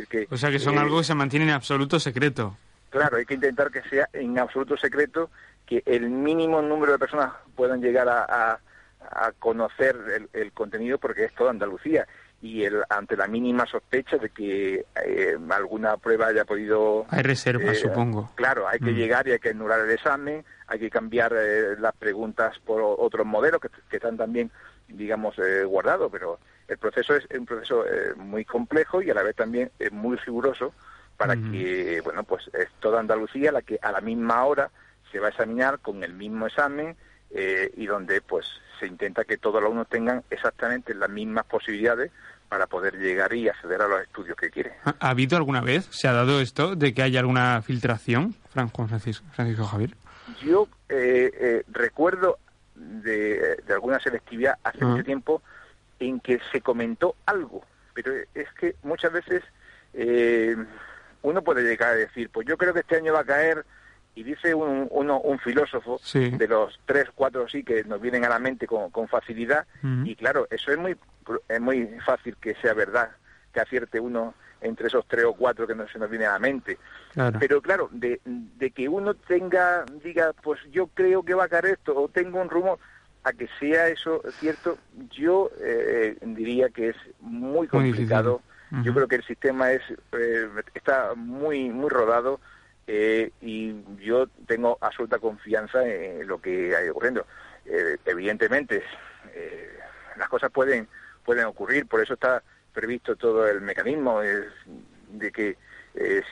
Speaker 17: que, o sea que son algo que se mantiene en absoluto secreto.
Speaker 23: Claro, hay que intentar que sea en absoluto secreto que el mínimo número de personas puedan llegar a, conocer el, contenido porque es toda Andalucía y el, ante la mínima sospecha de que eh, alguna prueba haya podido...
Speaker 17: Hay reservas,
Speaker 23: eh,
Speaker 17: supongo.
Speaker 23: Claro, hay que mm. llegar y hay que anular el examen, hay que cambiar eh, las preguntas por otros modelos que, están también, digamos, guardados, pero el proceso es un proceso muy complejo y a la vez también es muy riguroso para que, bueno, pues es toda Andalucía la que a la misma hora se va a examinar con el mismo examen eh, y donde pues se intenta que todos los alumnos tengan exactamente las mismas posibilidades para poder llegar y acceder a los estudios que quieren.
Speaker 17: ¿Ha, habido alguna vez, se ha dado esto, de que haya alguna filtración, Franco Francisco, Francisco Javier?
Speaker 23: Yo eh, eh, recuerdo de, alguna selectividad hace mucho tiempo en que se comentó algo, pero es que muchas veces uno puede llegar a decir, pues yo creo que este año va a caer y dice un, uno, un filósofo de los tres, cuatro sí que nos vienen a la mente con, con facilidad, y claro, eso es muy, es muy fácil que sea verdad, que acierte uno entre esos tres o cuatro que no se nos viene a la mente. Pero claro, de, de que uno tenga, diga, pues yo creo que va a caer esto, o tengo un rumor, a que sea eso cierto, yo eh, diría que es muy complicado. yo creo que el sistema es eh, está muy muy rodado eh, y yo tengo absoluta confianza en lo que hay ocurriendo. Eh, evidentemente, eh, las cosas pueden, pueden ocurrir, por eso está previsto todo el mecanismo de que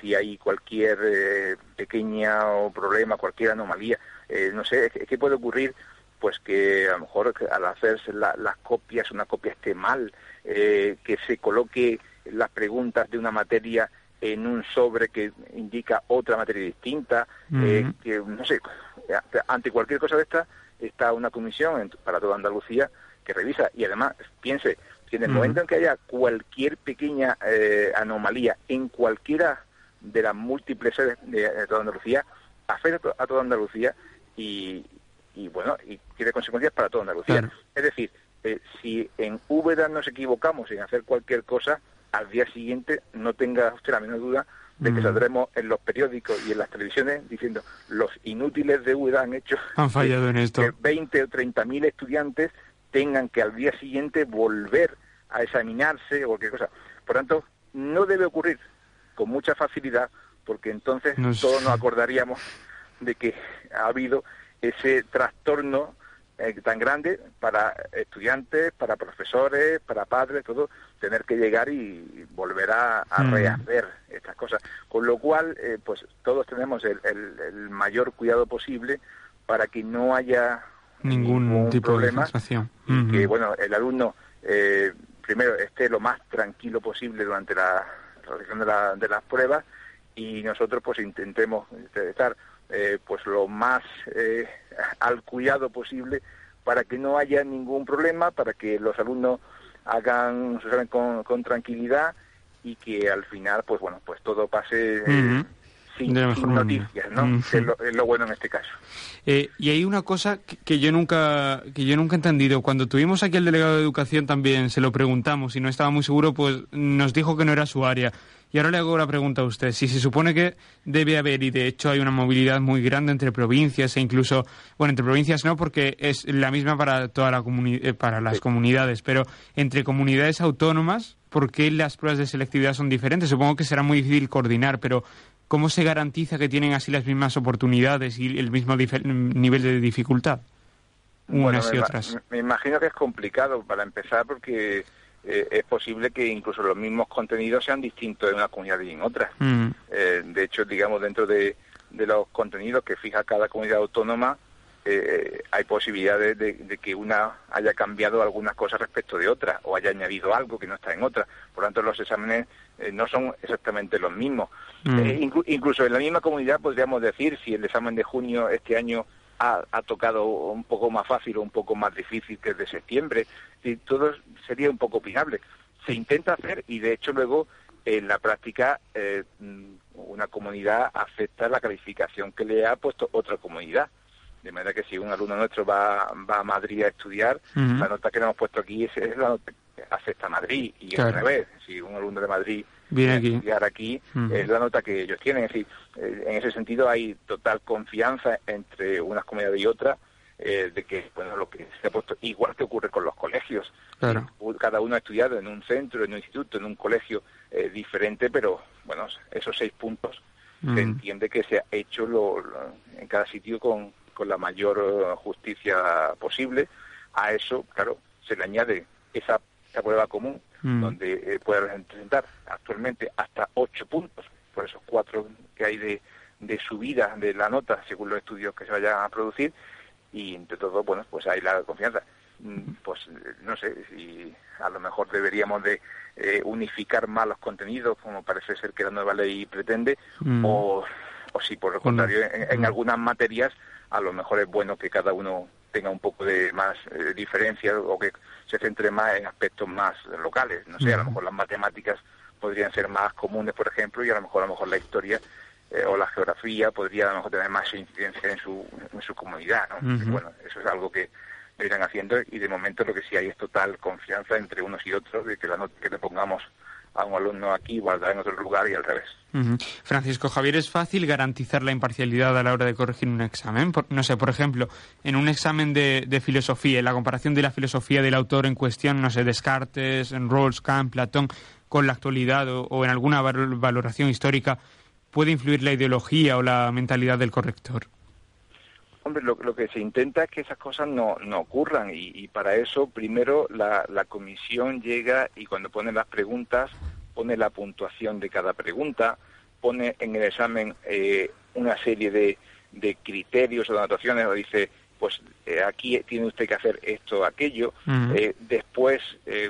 Speaker 23: si hay cualquier pequeña o problema, cualquier anomalía, no sé, ¿qué puede ocurrir? Pues que a lo mejor al hacerse las copias, una copia esté mal, que se coloque las preguntas de una materia en un sobre que indica otra materia distinta, eh, que no sé, ante cualquier cosa de esta está una comisión para toda Andalucía que revisa. Y además piense que en el momento en que haya cualquier pequeña eh, anomalía en cualquiera de las múltiples sedes de, toda Andalucía, afecta a toda Andalucía y, y bueno, y tiene consecuencias para toda Andalucía. Es decir, eh, si en Úbeda nos equivocamos en hacer cualquier cosa, al día siguiente no tenga usted la menor duda de que mm. saldremos en los periódicos y en las televisiones diciendo los inútiles de UEDA han hecho
Speaker 17: han fallado en esto.
Speaker 23: que 20 o 30 mil estudiantes tengan que al día siguiente volver a examinarse o cualquier cosa. Por tanto, no debe ocurrir con mucha facilidad porque entonces todos nos acordaríamos de que ha habido ese trastorno eh, tan grande para estudiantes, para profesores, para padres, todo, tener que llegar y volver a, mm. rehacer estas cosas. Con lo cual, eh, pues todos tenemos el, mayor cuidado posible para que no haya
Speaker 17: ningún, tipo problema de
Speaker 23: y que, bueno, el alumno eh, primero esté lo más tranquilo posible durante la realización de, de las pruebas y nosotros pues intentemos estar eh, pues lo más eh, al cuidado posible para que no haya ningún problema, para que los alumnos hagan su examen con, tranquilidad y que al final pues bueno pues todo pase eh, sin, noticias, ¿no? es, lo, bueno en este caso.
Speaker 17: y hay una cosa que, yo nunca que yo nunca he entendido. Cuando tuvimos aquí el delegado de educación también se lo preguntamos y no estaba muy seguro, pues nos dijo que no era su área. Y ahora le hago la pregunta a usted. Si se supone que debe haber, y de hecho hay una movilidad muy grande entre provincias e incluso, bueno, entre provincias no, porque es la misma para, toda la eh, para las comunidades, pero entre comunidades autónomas, ¿por qué las pruebas de selectividad son diferentes? Supongo que será muy difícil coordinar, pero ¿cómo se garantiza que tienen así las mismas oportunidades y el mismo nivel de dificultad? Unas y otras.
Speaker 23: Me imagino que es complicado para empezar porque eh, es posible que incluso los mismos contenidos sean distintos en una comunidad y en otra. Mm. Eh, de hecho, digamos, dentro de, los contenidos que fija cada comunidad autónoma, eh, hay posibilidades de, que una haya cambiado algunas cosas respecto de otra o haya añadido algo que no está en otra. Por lo tanto, los exámenes no son exactamente los mismos. Mm. incluso en la misma comunidad podríamos decir si el examen de junio este año ha, tocado un poco más fácil o un poco más difícil que el de septiembre. Y todo sería un poco opinable. Se intenta hacer y de hecho luego en la práctica eh, una comunidad acepta la calificación que le ha puesto otra comunidad. De manera que si un alumno nuestro va, va a Madrid a estudiar, la nota que le hemos puesto aquí es, la nota que acepta Madrid. Y al revés, si un alumno de Madrid
Speaker 17: Viene aquí.
Speaker 23: estudiar aquí, es la nota que ellos tienen. Es decir, eh, en ese sentido hay total confianza entre unas comunidades y otras eh, de que, bueno, lo que se ha puesto, igual que ocurre con los colegios. Cada uno ha estudiado en un centro, en un instituto, en un colegio eh, diferente, pero, bueno, esos seis puntos se entiende que se ha hecho lo, en cada sitio con, con la mayor justicia posible. A eso, claro, se le añade esa, esa prueba común Mm. donde eh, puede representar actualmente hasta ocho puntos, por esos cuatro que hay de, de subida de la nota según los estudios que se vayan a producir, y entre todo, bueno, pues hay la confianza. Mm, pues no sé si a lo mejor deberíamos de eh, unificar más los contenidos, como parece ser que la nueva ley pretende, mm. o, o si por el contrario, en, algunas materias a lo mejor es bueno que cada uno tenga un poco de más eh, diferencia o que se centre más en aspectos más locales. No sé, a lo mejor las matemáticas podrían ser más comunes, por ejemplo, y a lo mejor a lo mejor la historia eh, o la geografía podría a lo mejor tener más incidencia en su, en su comunidad. ¿no? Bueno, eso es algo que irán haciendo y de momento lo que sí hay es total confianza entre unos y otros de que la nota que le pongamos a un alumno aquí guardar en otro lugar y al revés.
Speaker 17: Francisco Javier, ¿es fácil garantizar la imparcialidad a la hora de corregir un examen? no sé, por ejemplo, en un examen de, filosofía, en la comparación de la filosofía del autor en cuestión, no sé, Descartes, en Rawls, Kant, Platón, con la actualidad o en alguna valoración histórica, ¿puede influir la ideología o la mentalidad del corrector?
Speaker 23: Hombre, lo, que se intenta es que esas cosas no, no ocurran y, para eso primero la, la comisión llega y cuando pone las preguntas pone la puntuación de cada pregunta, pone en el examen eh, una serie de, de criterios o de anotaciones o dice pues eh, aquí tiene usted que hacer esto o aquello. Eh, después,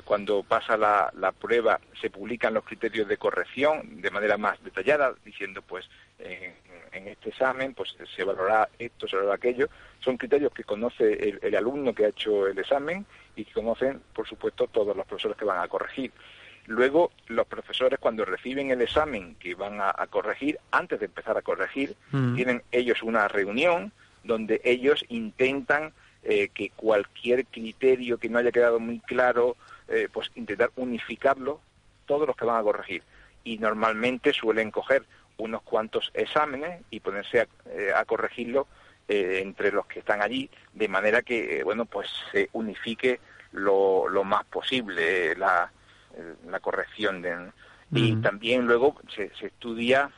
Speaker 23: cuando pasa la, la, prueba, se publican los criterios de corrección de manera más detallada, diciendo, pues, en este examen pues se valorará esto, se valorará aquello. Son criterios que conoce el, alumno que ha hecho el examen y que conocen, por supuesto, todos los profesores que van a corregir. Luego, los profesores cuando reciben el examen que van a, corregir, antes de empezar a corregir, mm. tienen ellos una reunión donde ellos intentan eh, que cualquier criterio que no haya quedado muy claro, eh, pues intentar unificarlo todos los que van a corregir. Y normalmente suelen coger unos cuantos exámenes y ponerse a, eh, corregirlo eh, entre los que están allí, de manera que, eh, bueno, pues se unifique lo, lo más posible la, la corrección. De, Y también luego se, se estudia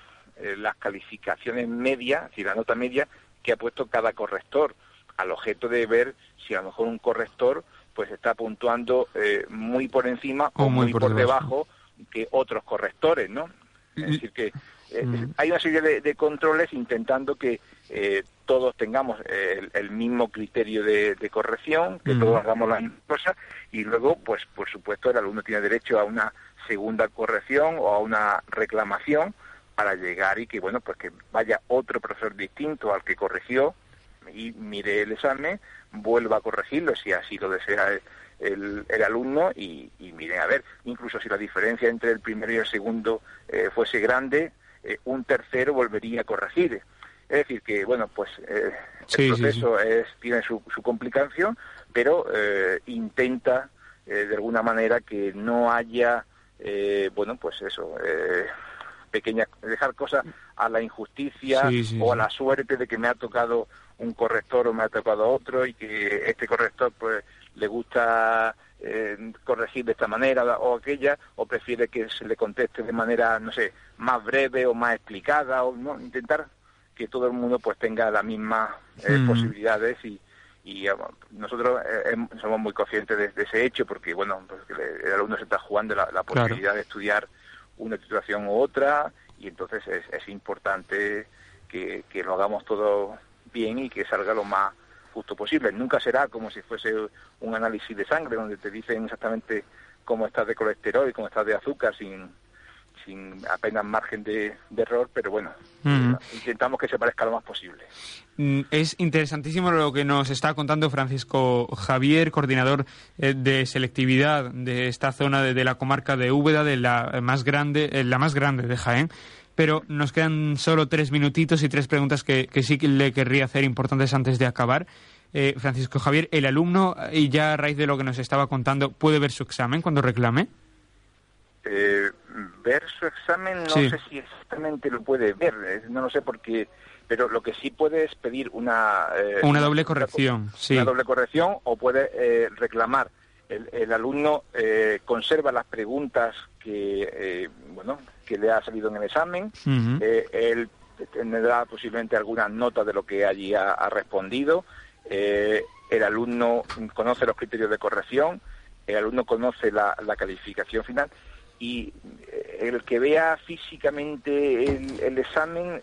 Speaker 23: las calificaciones medias, y la nota media que ha puesto cada corrector, al objeto de ver si a lo mejor un corrector pues está puntuando muy por encima o, muy, por, debajo que otros correctores, ¿no? Es decir, que eh, hay una serie de, controles intentando que eh, todos tengamos el, mismo criterio de, corrección, que todos hagamos la misma cosa y luego, pues por supuesto, el alumno tiene derecho a una segunda corrección o a una reclamación para llegar y que, bueno, pues que vaya otro profesor distinto al que corrigió y mire el examen, vuelva a corregirlo si así lo desea el, alumno y, y miren, a ver, incluso si la diferencia entre el primero y el segundo eh, fuese grande, eh, un tercero volvería a corregir. Es decir, que, bueno, pues eh, el proceso Es, tiene su, su complicación, pero eh, intenta de alguna manera que no haya, bueno, pues eso, pequeña, dejar cosas a la injusticia o a la suerte de que me ha tocado un corrector o me ha tocado otro y que este corrector pues le gusta eh, corregir de esta manera o aquella, o prefiere que se le conteste de manera, no sé, más breve o más explicada, o no intentar que todo el mundo pues tenga las mismas eh, mm. posibilidades y, y eh, nosotros somos muy conscientes de, ese hecho porque bueno pues, el, alumno se está jugando la, posibilidad de estudiar una titulación u otra y entonces es, importante que, que lo hagamos todo bien y que salga lo más justo posible. Nunca será como si fuese un análisis de sangre donde te dicen exactamente cómo estás de colesterol y cómo estás de azúcar sin, sin apenas margen de, error, pero bueno, intentamos que se parezca lo más posible.
Speaker 17: Mm, es interesantísimo lo que nos está contando Francisco Javier, coordinador eh, de selectividad de esta zona de, la comarca de Úbeda, de la más grande, eh, la más grande de Jaén. Pero nos quedan solo tres minutitos y tres preguntas que, que sí le querría hacer importantes antes de acabar. Eh, Francisco Javier, el alumno, y ya a raíz de lo que nos estaba contando, ¿puede ver su examen cuando reclame?
Speaker 23: Eh, ver su examen no sé si exactamente lo puede ver, eh, no lo sé porque, pero lo que sí puede es pedir una...
Speaker 17: una doble corrección, sí.
Speaker 23: Una doble corrección o puede reclamar. El, el alumno conserva las preguntas que, bueno, que le ha salido en el examen. Eh, él tendrá posiblemente alguna nota de lo que allí ha, respondido. Eh, el alumno conoce los criterios de corrección, el alumno conoce la, calificación final y eh, el que vea físicamente el, examen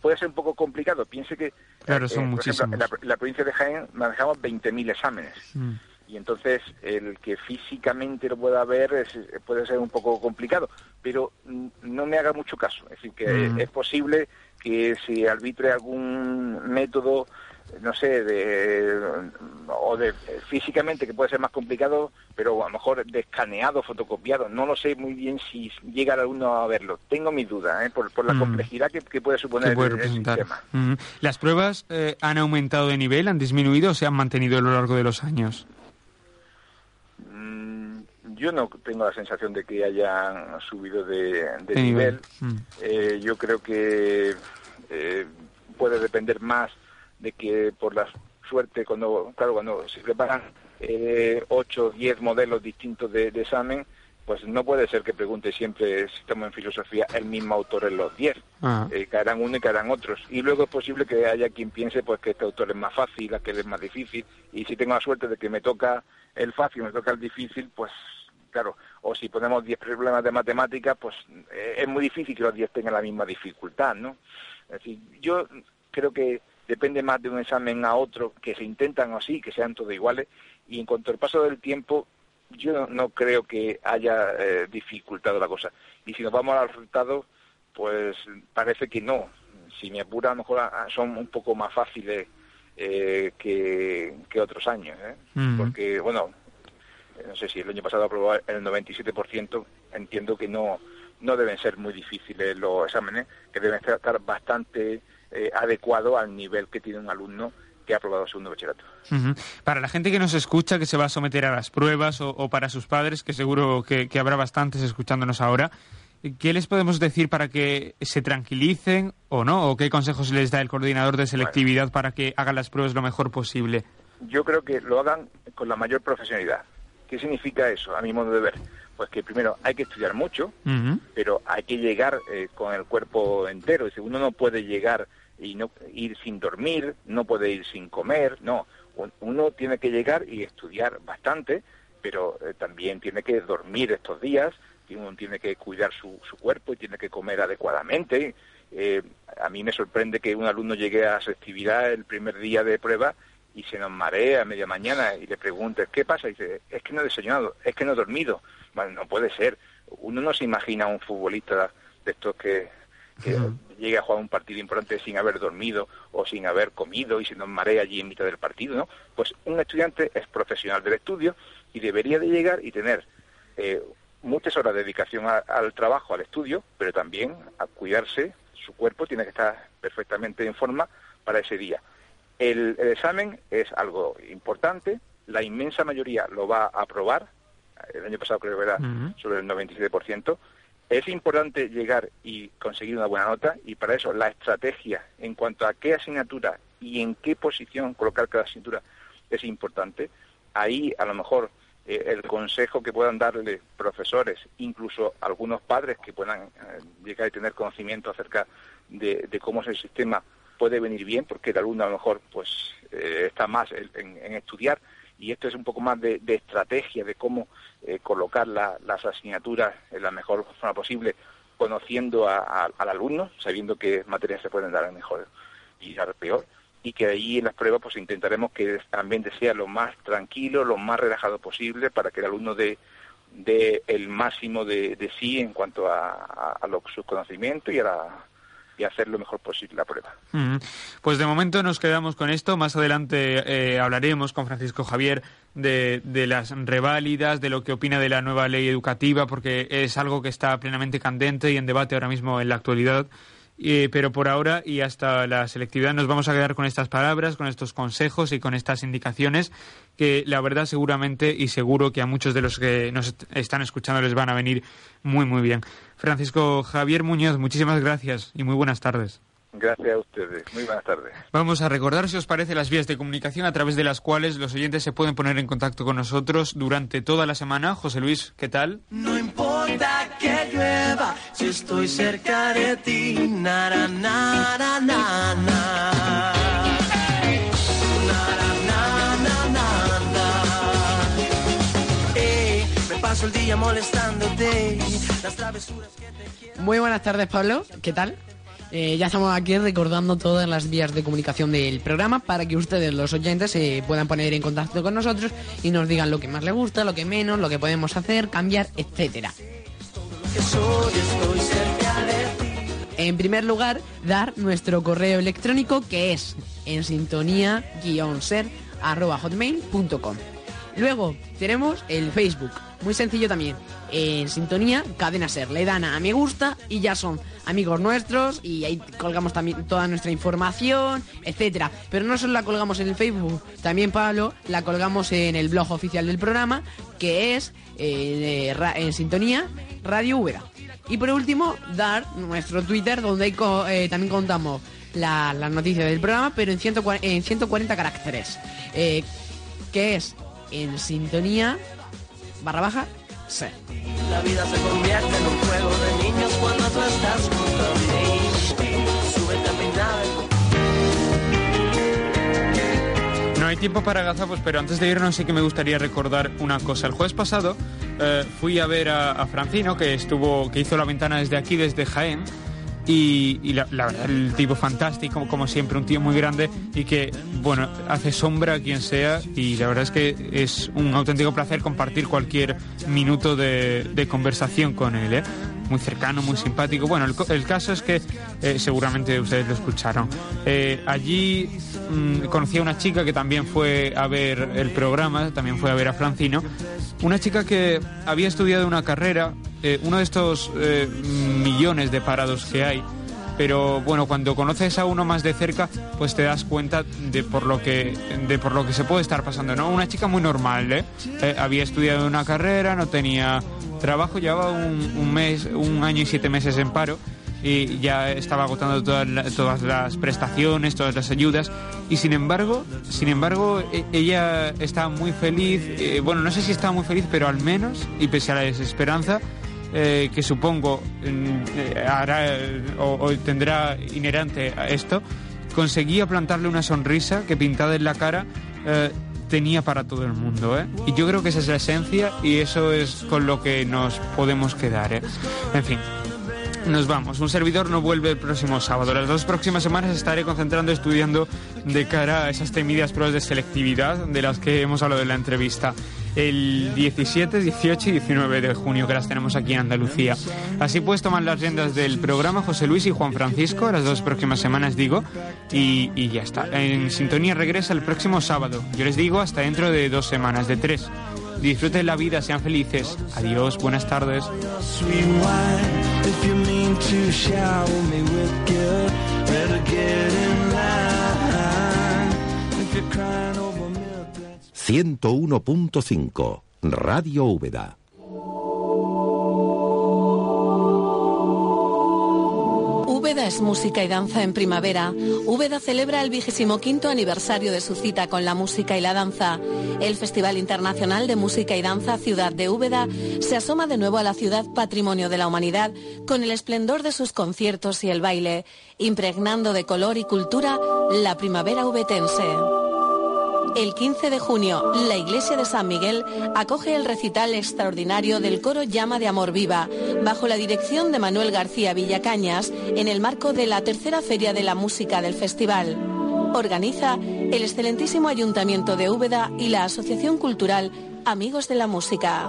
Speaker 23: puede ser un poco complicado. Piense que,
Speaker 17: claro, son muchísimos.
Speaker 23: en, la, provincia de Jaén manejamos 20.000 exámenes. Mm y entonces el que físicamente lo pueda ver puede ser un poco complicado, pero no me haga mucho caso. Es decir, que mm. es posible que se arbitre algún método, no sé, de, o de físicamente que puede ser más complicado, pero a lo mejor de escaneado, fotocopiado. No lo sé muy bien si llega alguno a verlo. Tengo mis dudas ¿eh? por, la mm. complejidad que, puede suponer el, sistema.
Speaker 17: Mm. ¿Las pruebas eh, han aumentado de nivel, han disminuido o se han mantenido a lo largo de los años?
Speaker 23: Yo no tengo la sensación de que hayan subido de, nivel. Mm. Eh, yo creo que eh, puede depender más de que por la suerte, cuando claro cuando se preparan eh, 8 o 10 modelos distintos de, examen, pues no puede ser que pregunte siempre, si estamos en filosofía, el mismo autor en los 10. Ah. Eh, caerán uno y caerán otros. Y luego es posible que haya quien piense pues que este autor es más fácil, aquel es más difícil. Y si tengo la suerte de que me toca el fácil, me toca el difícil, pues claro, o si ponemos 10 problemas de matemáticas, pues eh, es muy difícil que los 10 tengan la misma dificultad, ¿no? Es decir, yo creo que depende más de un examen a otro, que se intentan así, que sean todos iguales, y en cuanto al paso del tiempo, yo no creo que haya eh, dificultado la cosa. Y si nos vamos al resultado, pues parece que no. Si me apura, a lo mejor son un poco más fáciles eh, que, otros años, ¿eh? Porque, bueno, no sé si el año pasado aprobó el 97%, entiendo que no, no deben ser muy difíciles los exámenes, que deben estar bastante eh, adecuados al nivel que tiene un alumno que ha aprobado segundo bachillerato.
Speaker 17: Para la gente que nos escucha, que se va a someter a las pruebas, o, para sus padres, que seguro que, habrá bastantes escuchándonos ahora, ¿qué les podemos decir para que se tranquilicen o no? ¿O qué consejos les da el coordinador de selectividad para que hagan las pruebas lo mejor posible?
Speaker 23: Yo creo que lo hagan con la mayor profesionalidad. ¿Qué significa eso, a mi modo de ver? Pues que primero hay que estudiar mucho, pero hay que llegar eh, con el cuerpo entero. Es uno no puede llegar y no ir sin dormir, no puede ir sin comer, no. Uno tiene que llegar y estudiar bastante, pero eh, también tiene que dormir estos días, uno tiene que cuidar su, su cuerpo y tiene que comer adecuadamente. Eh, a mí me sorprende que un alumno llegue a su actividad el primer día de prueba y se nos marea a media mañana y le pregunta ¿qué pasa? Y dice, es que no he desayunado, es que no he dormido. Bueno, no puede ser. Uno no se imagina a un futbolista de estos que, llegue a jugar un partido importante sin haber dormido o sin haber comido y se nos marea allí en mitad del partido, ¿no? Pues un estudiante es profesional del estudio y debería de llegar y tener eh, muchas horas de dedicación al trabajo, al estudio, pero también a cuidarse. Su cuerpo tiene que estar perfectamente en forma para ese día. El, examen es algo importante, la inmensa mayoría lo va a aprobar, el año pasado creo que era sobre el 97%. Es importante llegar y conseguir una buena nota y para eso la estrategia en cuanto a qué asignatura y en qué posición colocar cada asignatura es importante. Ahí a lo mejor eh, el consejo que puedan darle profesores, incluso algunos padres que puedan eh, llegar a tener conocimiento acerca de, cómo es el sistema puede venir bien porque el alumno a lo mejor pues eh, está más en, estudiar y esto es un poco más de, estrategia de cómo eh, colocar las asignaturas en la mejor forma posible conociendo al alumno, sabiendo qué materias se pueden dar mejor y dar peor y que ahí en las pruebas pues intentaremos que también sea lo más tranquilo, lo más relajado posible para que el alumno dé de el máximo de, sí en cuanto a, a, los, su conocimiento y a la y hacer lo mejor posible la prueba.
Speaker 17: Pues de momento nos quedamos con esto. Más adelante eh, hablaremos con Francisco Javier de, las reválidas, de lo que opina de la nueva ley educativa, porque es algo que está plenamente candente y en debate ahora mismo en la actualidad. Eh, pero por ahora y hasta la selectividad nos vamos a quedar con estas palabras, con estos consejos y con estas indicaciones que la verdad seguramente y seguro que a muchos de los que nos están escuchando les van a venir muy muy bien. Francisco Javier Muñoz, muchísimas gracias y muy buenas tardes.
Speaker 23: Gracias a ustedes. Muy buenas tardes.
Speaker 17: Vamos a recordar, si os parece, las vías de comunicación a través de las cuales los oyentes se pueden poner en contacto con nosotros durante toda la semana. José Luis, ¿qué tal?
Speaker 24: No importa que llueva, si estoy cerca de ti. Na,
Speaker 25: Muy buenas tardes, Pablo. ¿Qué tal? Eh, ya estamos aquí recordando todas las vías de comunicación del programa para que ustedes, los oyentes, se puedan poner en contacto con nosotros y nos digan lo que más les gusta, lo que menos, lo que podemos hacer, cambiar, etcétera. En primer lugar, dar nuestro correo electrónico que es en sintonía-ser@hotmail.com. Luego tenemos el Facebook, muy sencillo también. En sintonía, cadena ser. Le dan a me gusta y ya son amigos nuestros y ahí colgamos también toda nuestra información, etcétera. Pero no solo la colgamos en el Facebook, también Pablo la colgamos en el blog oficial del programa, que es eh, en sintonía Radio Úbeda. Y por último, dar nuestro Twitter, donde eh, también contamos las noticias del programa, pero en, 140, en 140 caracteres. Eh, que es en sintonía barra baja C. La vida se convierte en un juego de niños cuando tú estás junto a mí.
Speaker 17: No hay tiempo para gazapos, pero antes de irnos sí que me gustaría recordar una cosa. El jueves pasado eh, fui a ver a, a, Francino, que estuvo, que hizo la ventana desde aquí, desde Jaén, y, la, verdad, el tipo fantástico, como siempre, un tío muy grande y que, bueno, hace sombra a quien sea y la verdad es que es un auténtico placer compartir cualquier minuto de, conversación con él, ¿eh? Muy cercano, muy simpático. Bueno, el, caso es que eh, seguramente ustedes lo escucharon. Eh, allí mm, conocí a una chica que también fue a ver el programa, también fue a ver a Francino. Una chica que había estudiado una carrera eh, uno de estos millones de parados que hay, pero bueno, cuando conoces a uno más de cerca, pues te das cuenta de por lo que, de por lo que se puede estar pasando, ¿no? Una chica muy normal. Eh, había estudiado una carrera, no tenía trabajo, llevaba un, un mes, un año y siete meses en paro y ya estaba agotando todas, la- todas las prestaciones, todas las ayudas y sin embargo, sin embargo, e- ella estaba muy feliz, eh, bueno, no sé si estaba muy feliz, pero al menos, y pese a la desesperanza, eh, que supongo mm, eh, hará o, tendrá inherente a esto, conseguía plantarle una sonrisa que pintada en la cara tenía para todo el mundo. ¿eh? Y yo creo que esa es la esencia y eso es con lo que nos podemos quedar. ¿eh? En fin. Nos vamos. Un servidor no vuelve el próximo sábado. Las dos próximas semanas estaré concentrando estudiando de cara a esas temidas pruebas de selectividad de las que hemos hablado en la entrevista. El 17, 18 y 19 de junio que las tenemos aquí en Andalucía. Así pues toman las riendas del programa José Luis y Juan Francisco, las dos próximas semanas digo, y, y ya está. En sintonía regresa el próximo sábado. Yo les digo hasta dentro de dos semanas, de tres. Disfruten la vida, sean felices. Adiós, buenas tardes.
Speaker 1: 101.5 Radio Úbeda.
Speaker 12: Úbeda es música y danza en primavera. Úbeda celebra el vigésimo quinto aniversario de su cita con la música y la danza. El Festival Internacional de Música y Danza Ciudad de Úbeda se asoma de nuevo a la ciudad patrimonio de la humanidad con el esplendor de sus conciertos y el baile, impregnando de color y cultura la primavera ubetense. El 15 de junio, la iglesia de San Miguel acoge el recital extraordinario del coro Llama de Amor Viva, bajo la dirección de Manuel García Villacañas, en el marco de la tercera Feria de la Música del Festival. Organiza el excelentísimo Ayuntamiento de Úbeda y la Asociación Cultural Amigos de la Música.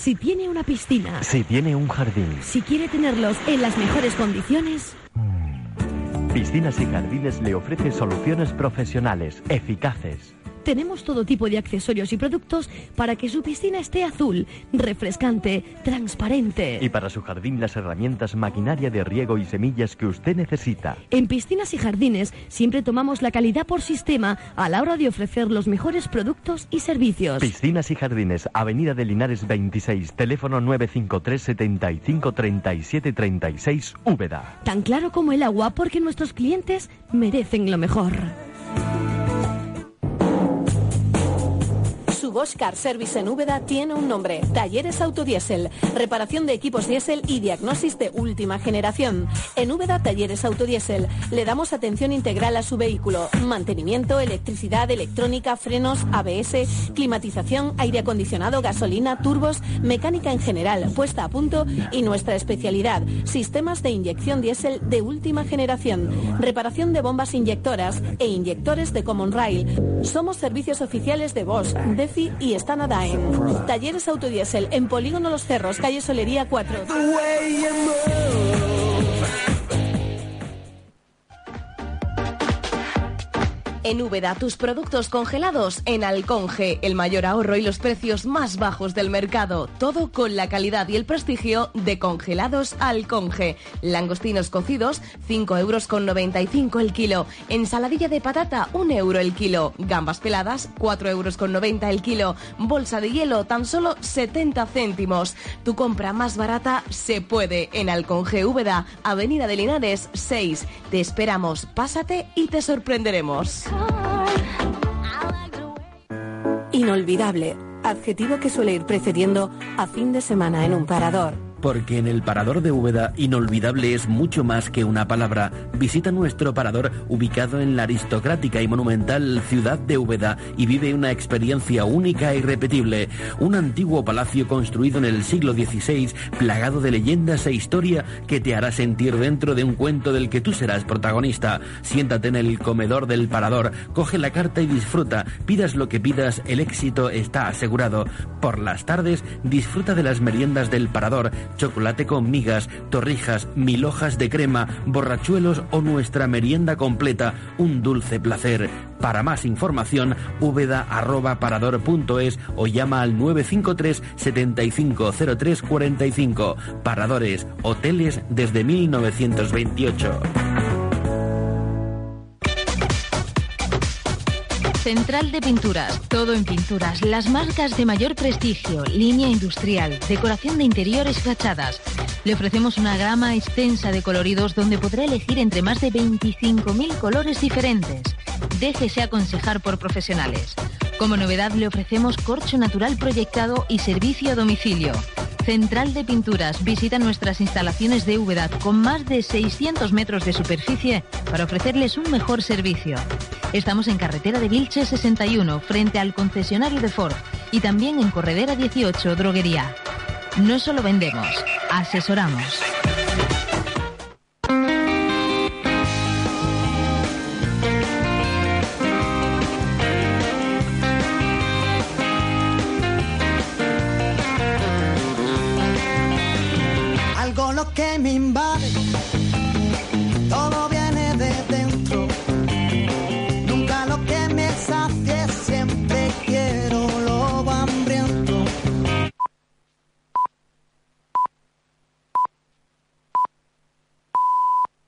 Speaker 26: Si tiene una piscina,
Speaker 27: Si tiene un jardín,
Speaker 26: si quiere tenerlos en las mejores condiciones,
Speaker 27: Piscinas y Jardines le ofrece soluciones profesionales, eficaces.
Speaker 26: Tenemos todo tipo de accesorios y productos para que su piscina esté azul, refrescante, transparente.
Speaker 27: Y para su jardín las herramientas, maquinaria de riego y semillas que usted necesita.
Speaker 26: En Piscinas y Jardines siempre tomamos la calidad por sistema a la hora de ofrecer los mejores productos y servicios.
Speaker 27: Piscinas y Jardines, Avenida de Linares 26, teléfono 953 75 37 36, Úbeda.
Speaker 26: Tan claro como el agua porque nuestros clientes merecen lo mejor.
Speaker 12: Su Bosch Car Service en Úbeda tiene un nombre, Talleres Autodiesel, reparación de equipos diésel y diagnosis de última generación. En Úbeda Talleres Autodiesel le damos atención integral a su vehículo, mantenimiento, electricidad, electrónica, frenos, ABS, climatización, aire acondicionado, gasolina, turbos, mecánica en general, puesta a punto y nuestra especialidad, sistemas de inyección diésel de última generación, reparación de bombas inyectoras e inyectores de Common Rail. Somos servicios oficiales de Bosch, DEFI y Stannadain. Talleres Autodiesel en Polígono Los Cerros, calle Solería 4.
Speaker 3: En Úbeda, tus productos congelados en Alconge, el mayor ahorro y los precios más bajos del mercado. Todo con la calidad y el prestigio de Congelados Alconge. Langostinos cocidos, 5 euros con 95 el kilo. Ensaladilla de patata, 1 euro el kilo. Gambas peladas, 4 euros con 90 el kilo. Bolsa de hielo, tan solo 70 céntimos. Tu compra más barata se puede en Alconge Úbeda, Avenida de Linares 6. Te esperamos, pásate y te sorprenderemos.
Speaker 12: Inolvidable, adjetivo que suele ir precediendo a fin de semana en un parador.
Speaker 28: Porque en el Parador de Úbeda, inolvidable es mucho más que una palabra. Visita nuestro parador ubicado en la aristocrática y monumental ciudad de Úbeda y vive una experiencia única e irrepetible. Un antiguo palacio construido en el siglo XVI, plagado de leyendas e historia que te hará sentir dentro de un cuento del que tú serás protagonista. Siéntate en el comedor del parador, coge la carta y disfruta. Pidas lo que pidas, el éxito está asegurado. Por las tardes, disfruta de las meriendas del parador chocolate con migas, torrijas, mil hojas de crema, borrachuelos o nuestra merienda completa, un dulce placer. Para más información, úbeda.parador.es o llama al 953 7503 45. Paradores, hoteles desde 1928.
Speaker 15: Central de Pinturas, todo en pinturas, las marcas de mayor prestigio, línea industrial, decoración de interiores y fachadas. Le ofrecemos una gama extensa de coloridos donde podrá elegir entre más de 25.000 colores diferentes. Déjese aconsejar por profesionales. Como novedad le ofrecemos corcho natural proyectado y servicio a domicilio. Central de Pinturas visita nuestras instalaciones de Úbeda con más de 600 metros de superficie para ofrecerles un mejor servicio. Estamos en carretera de Vilche 61 frente al concesionario de Ford y también en Corredera 18 Droguería. No solo vendemos, asesoramos.
Speaker 24: Algo lo que me invade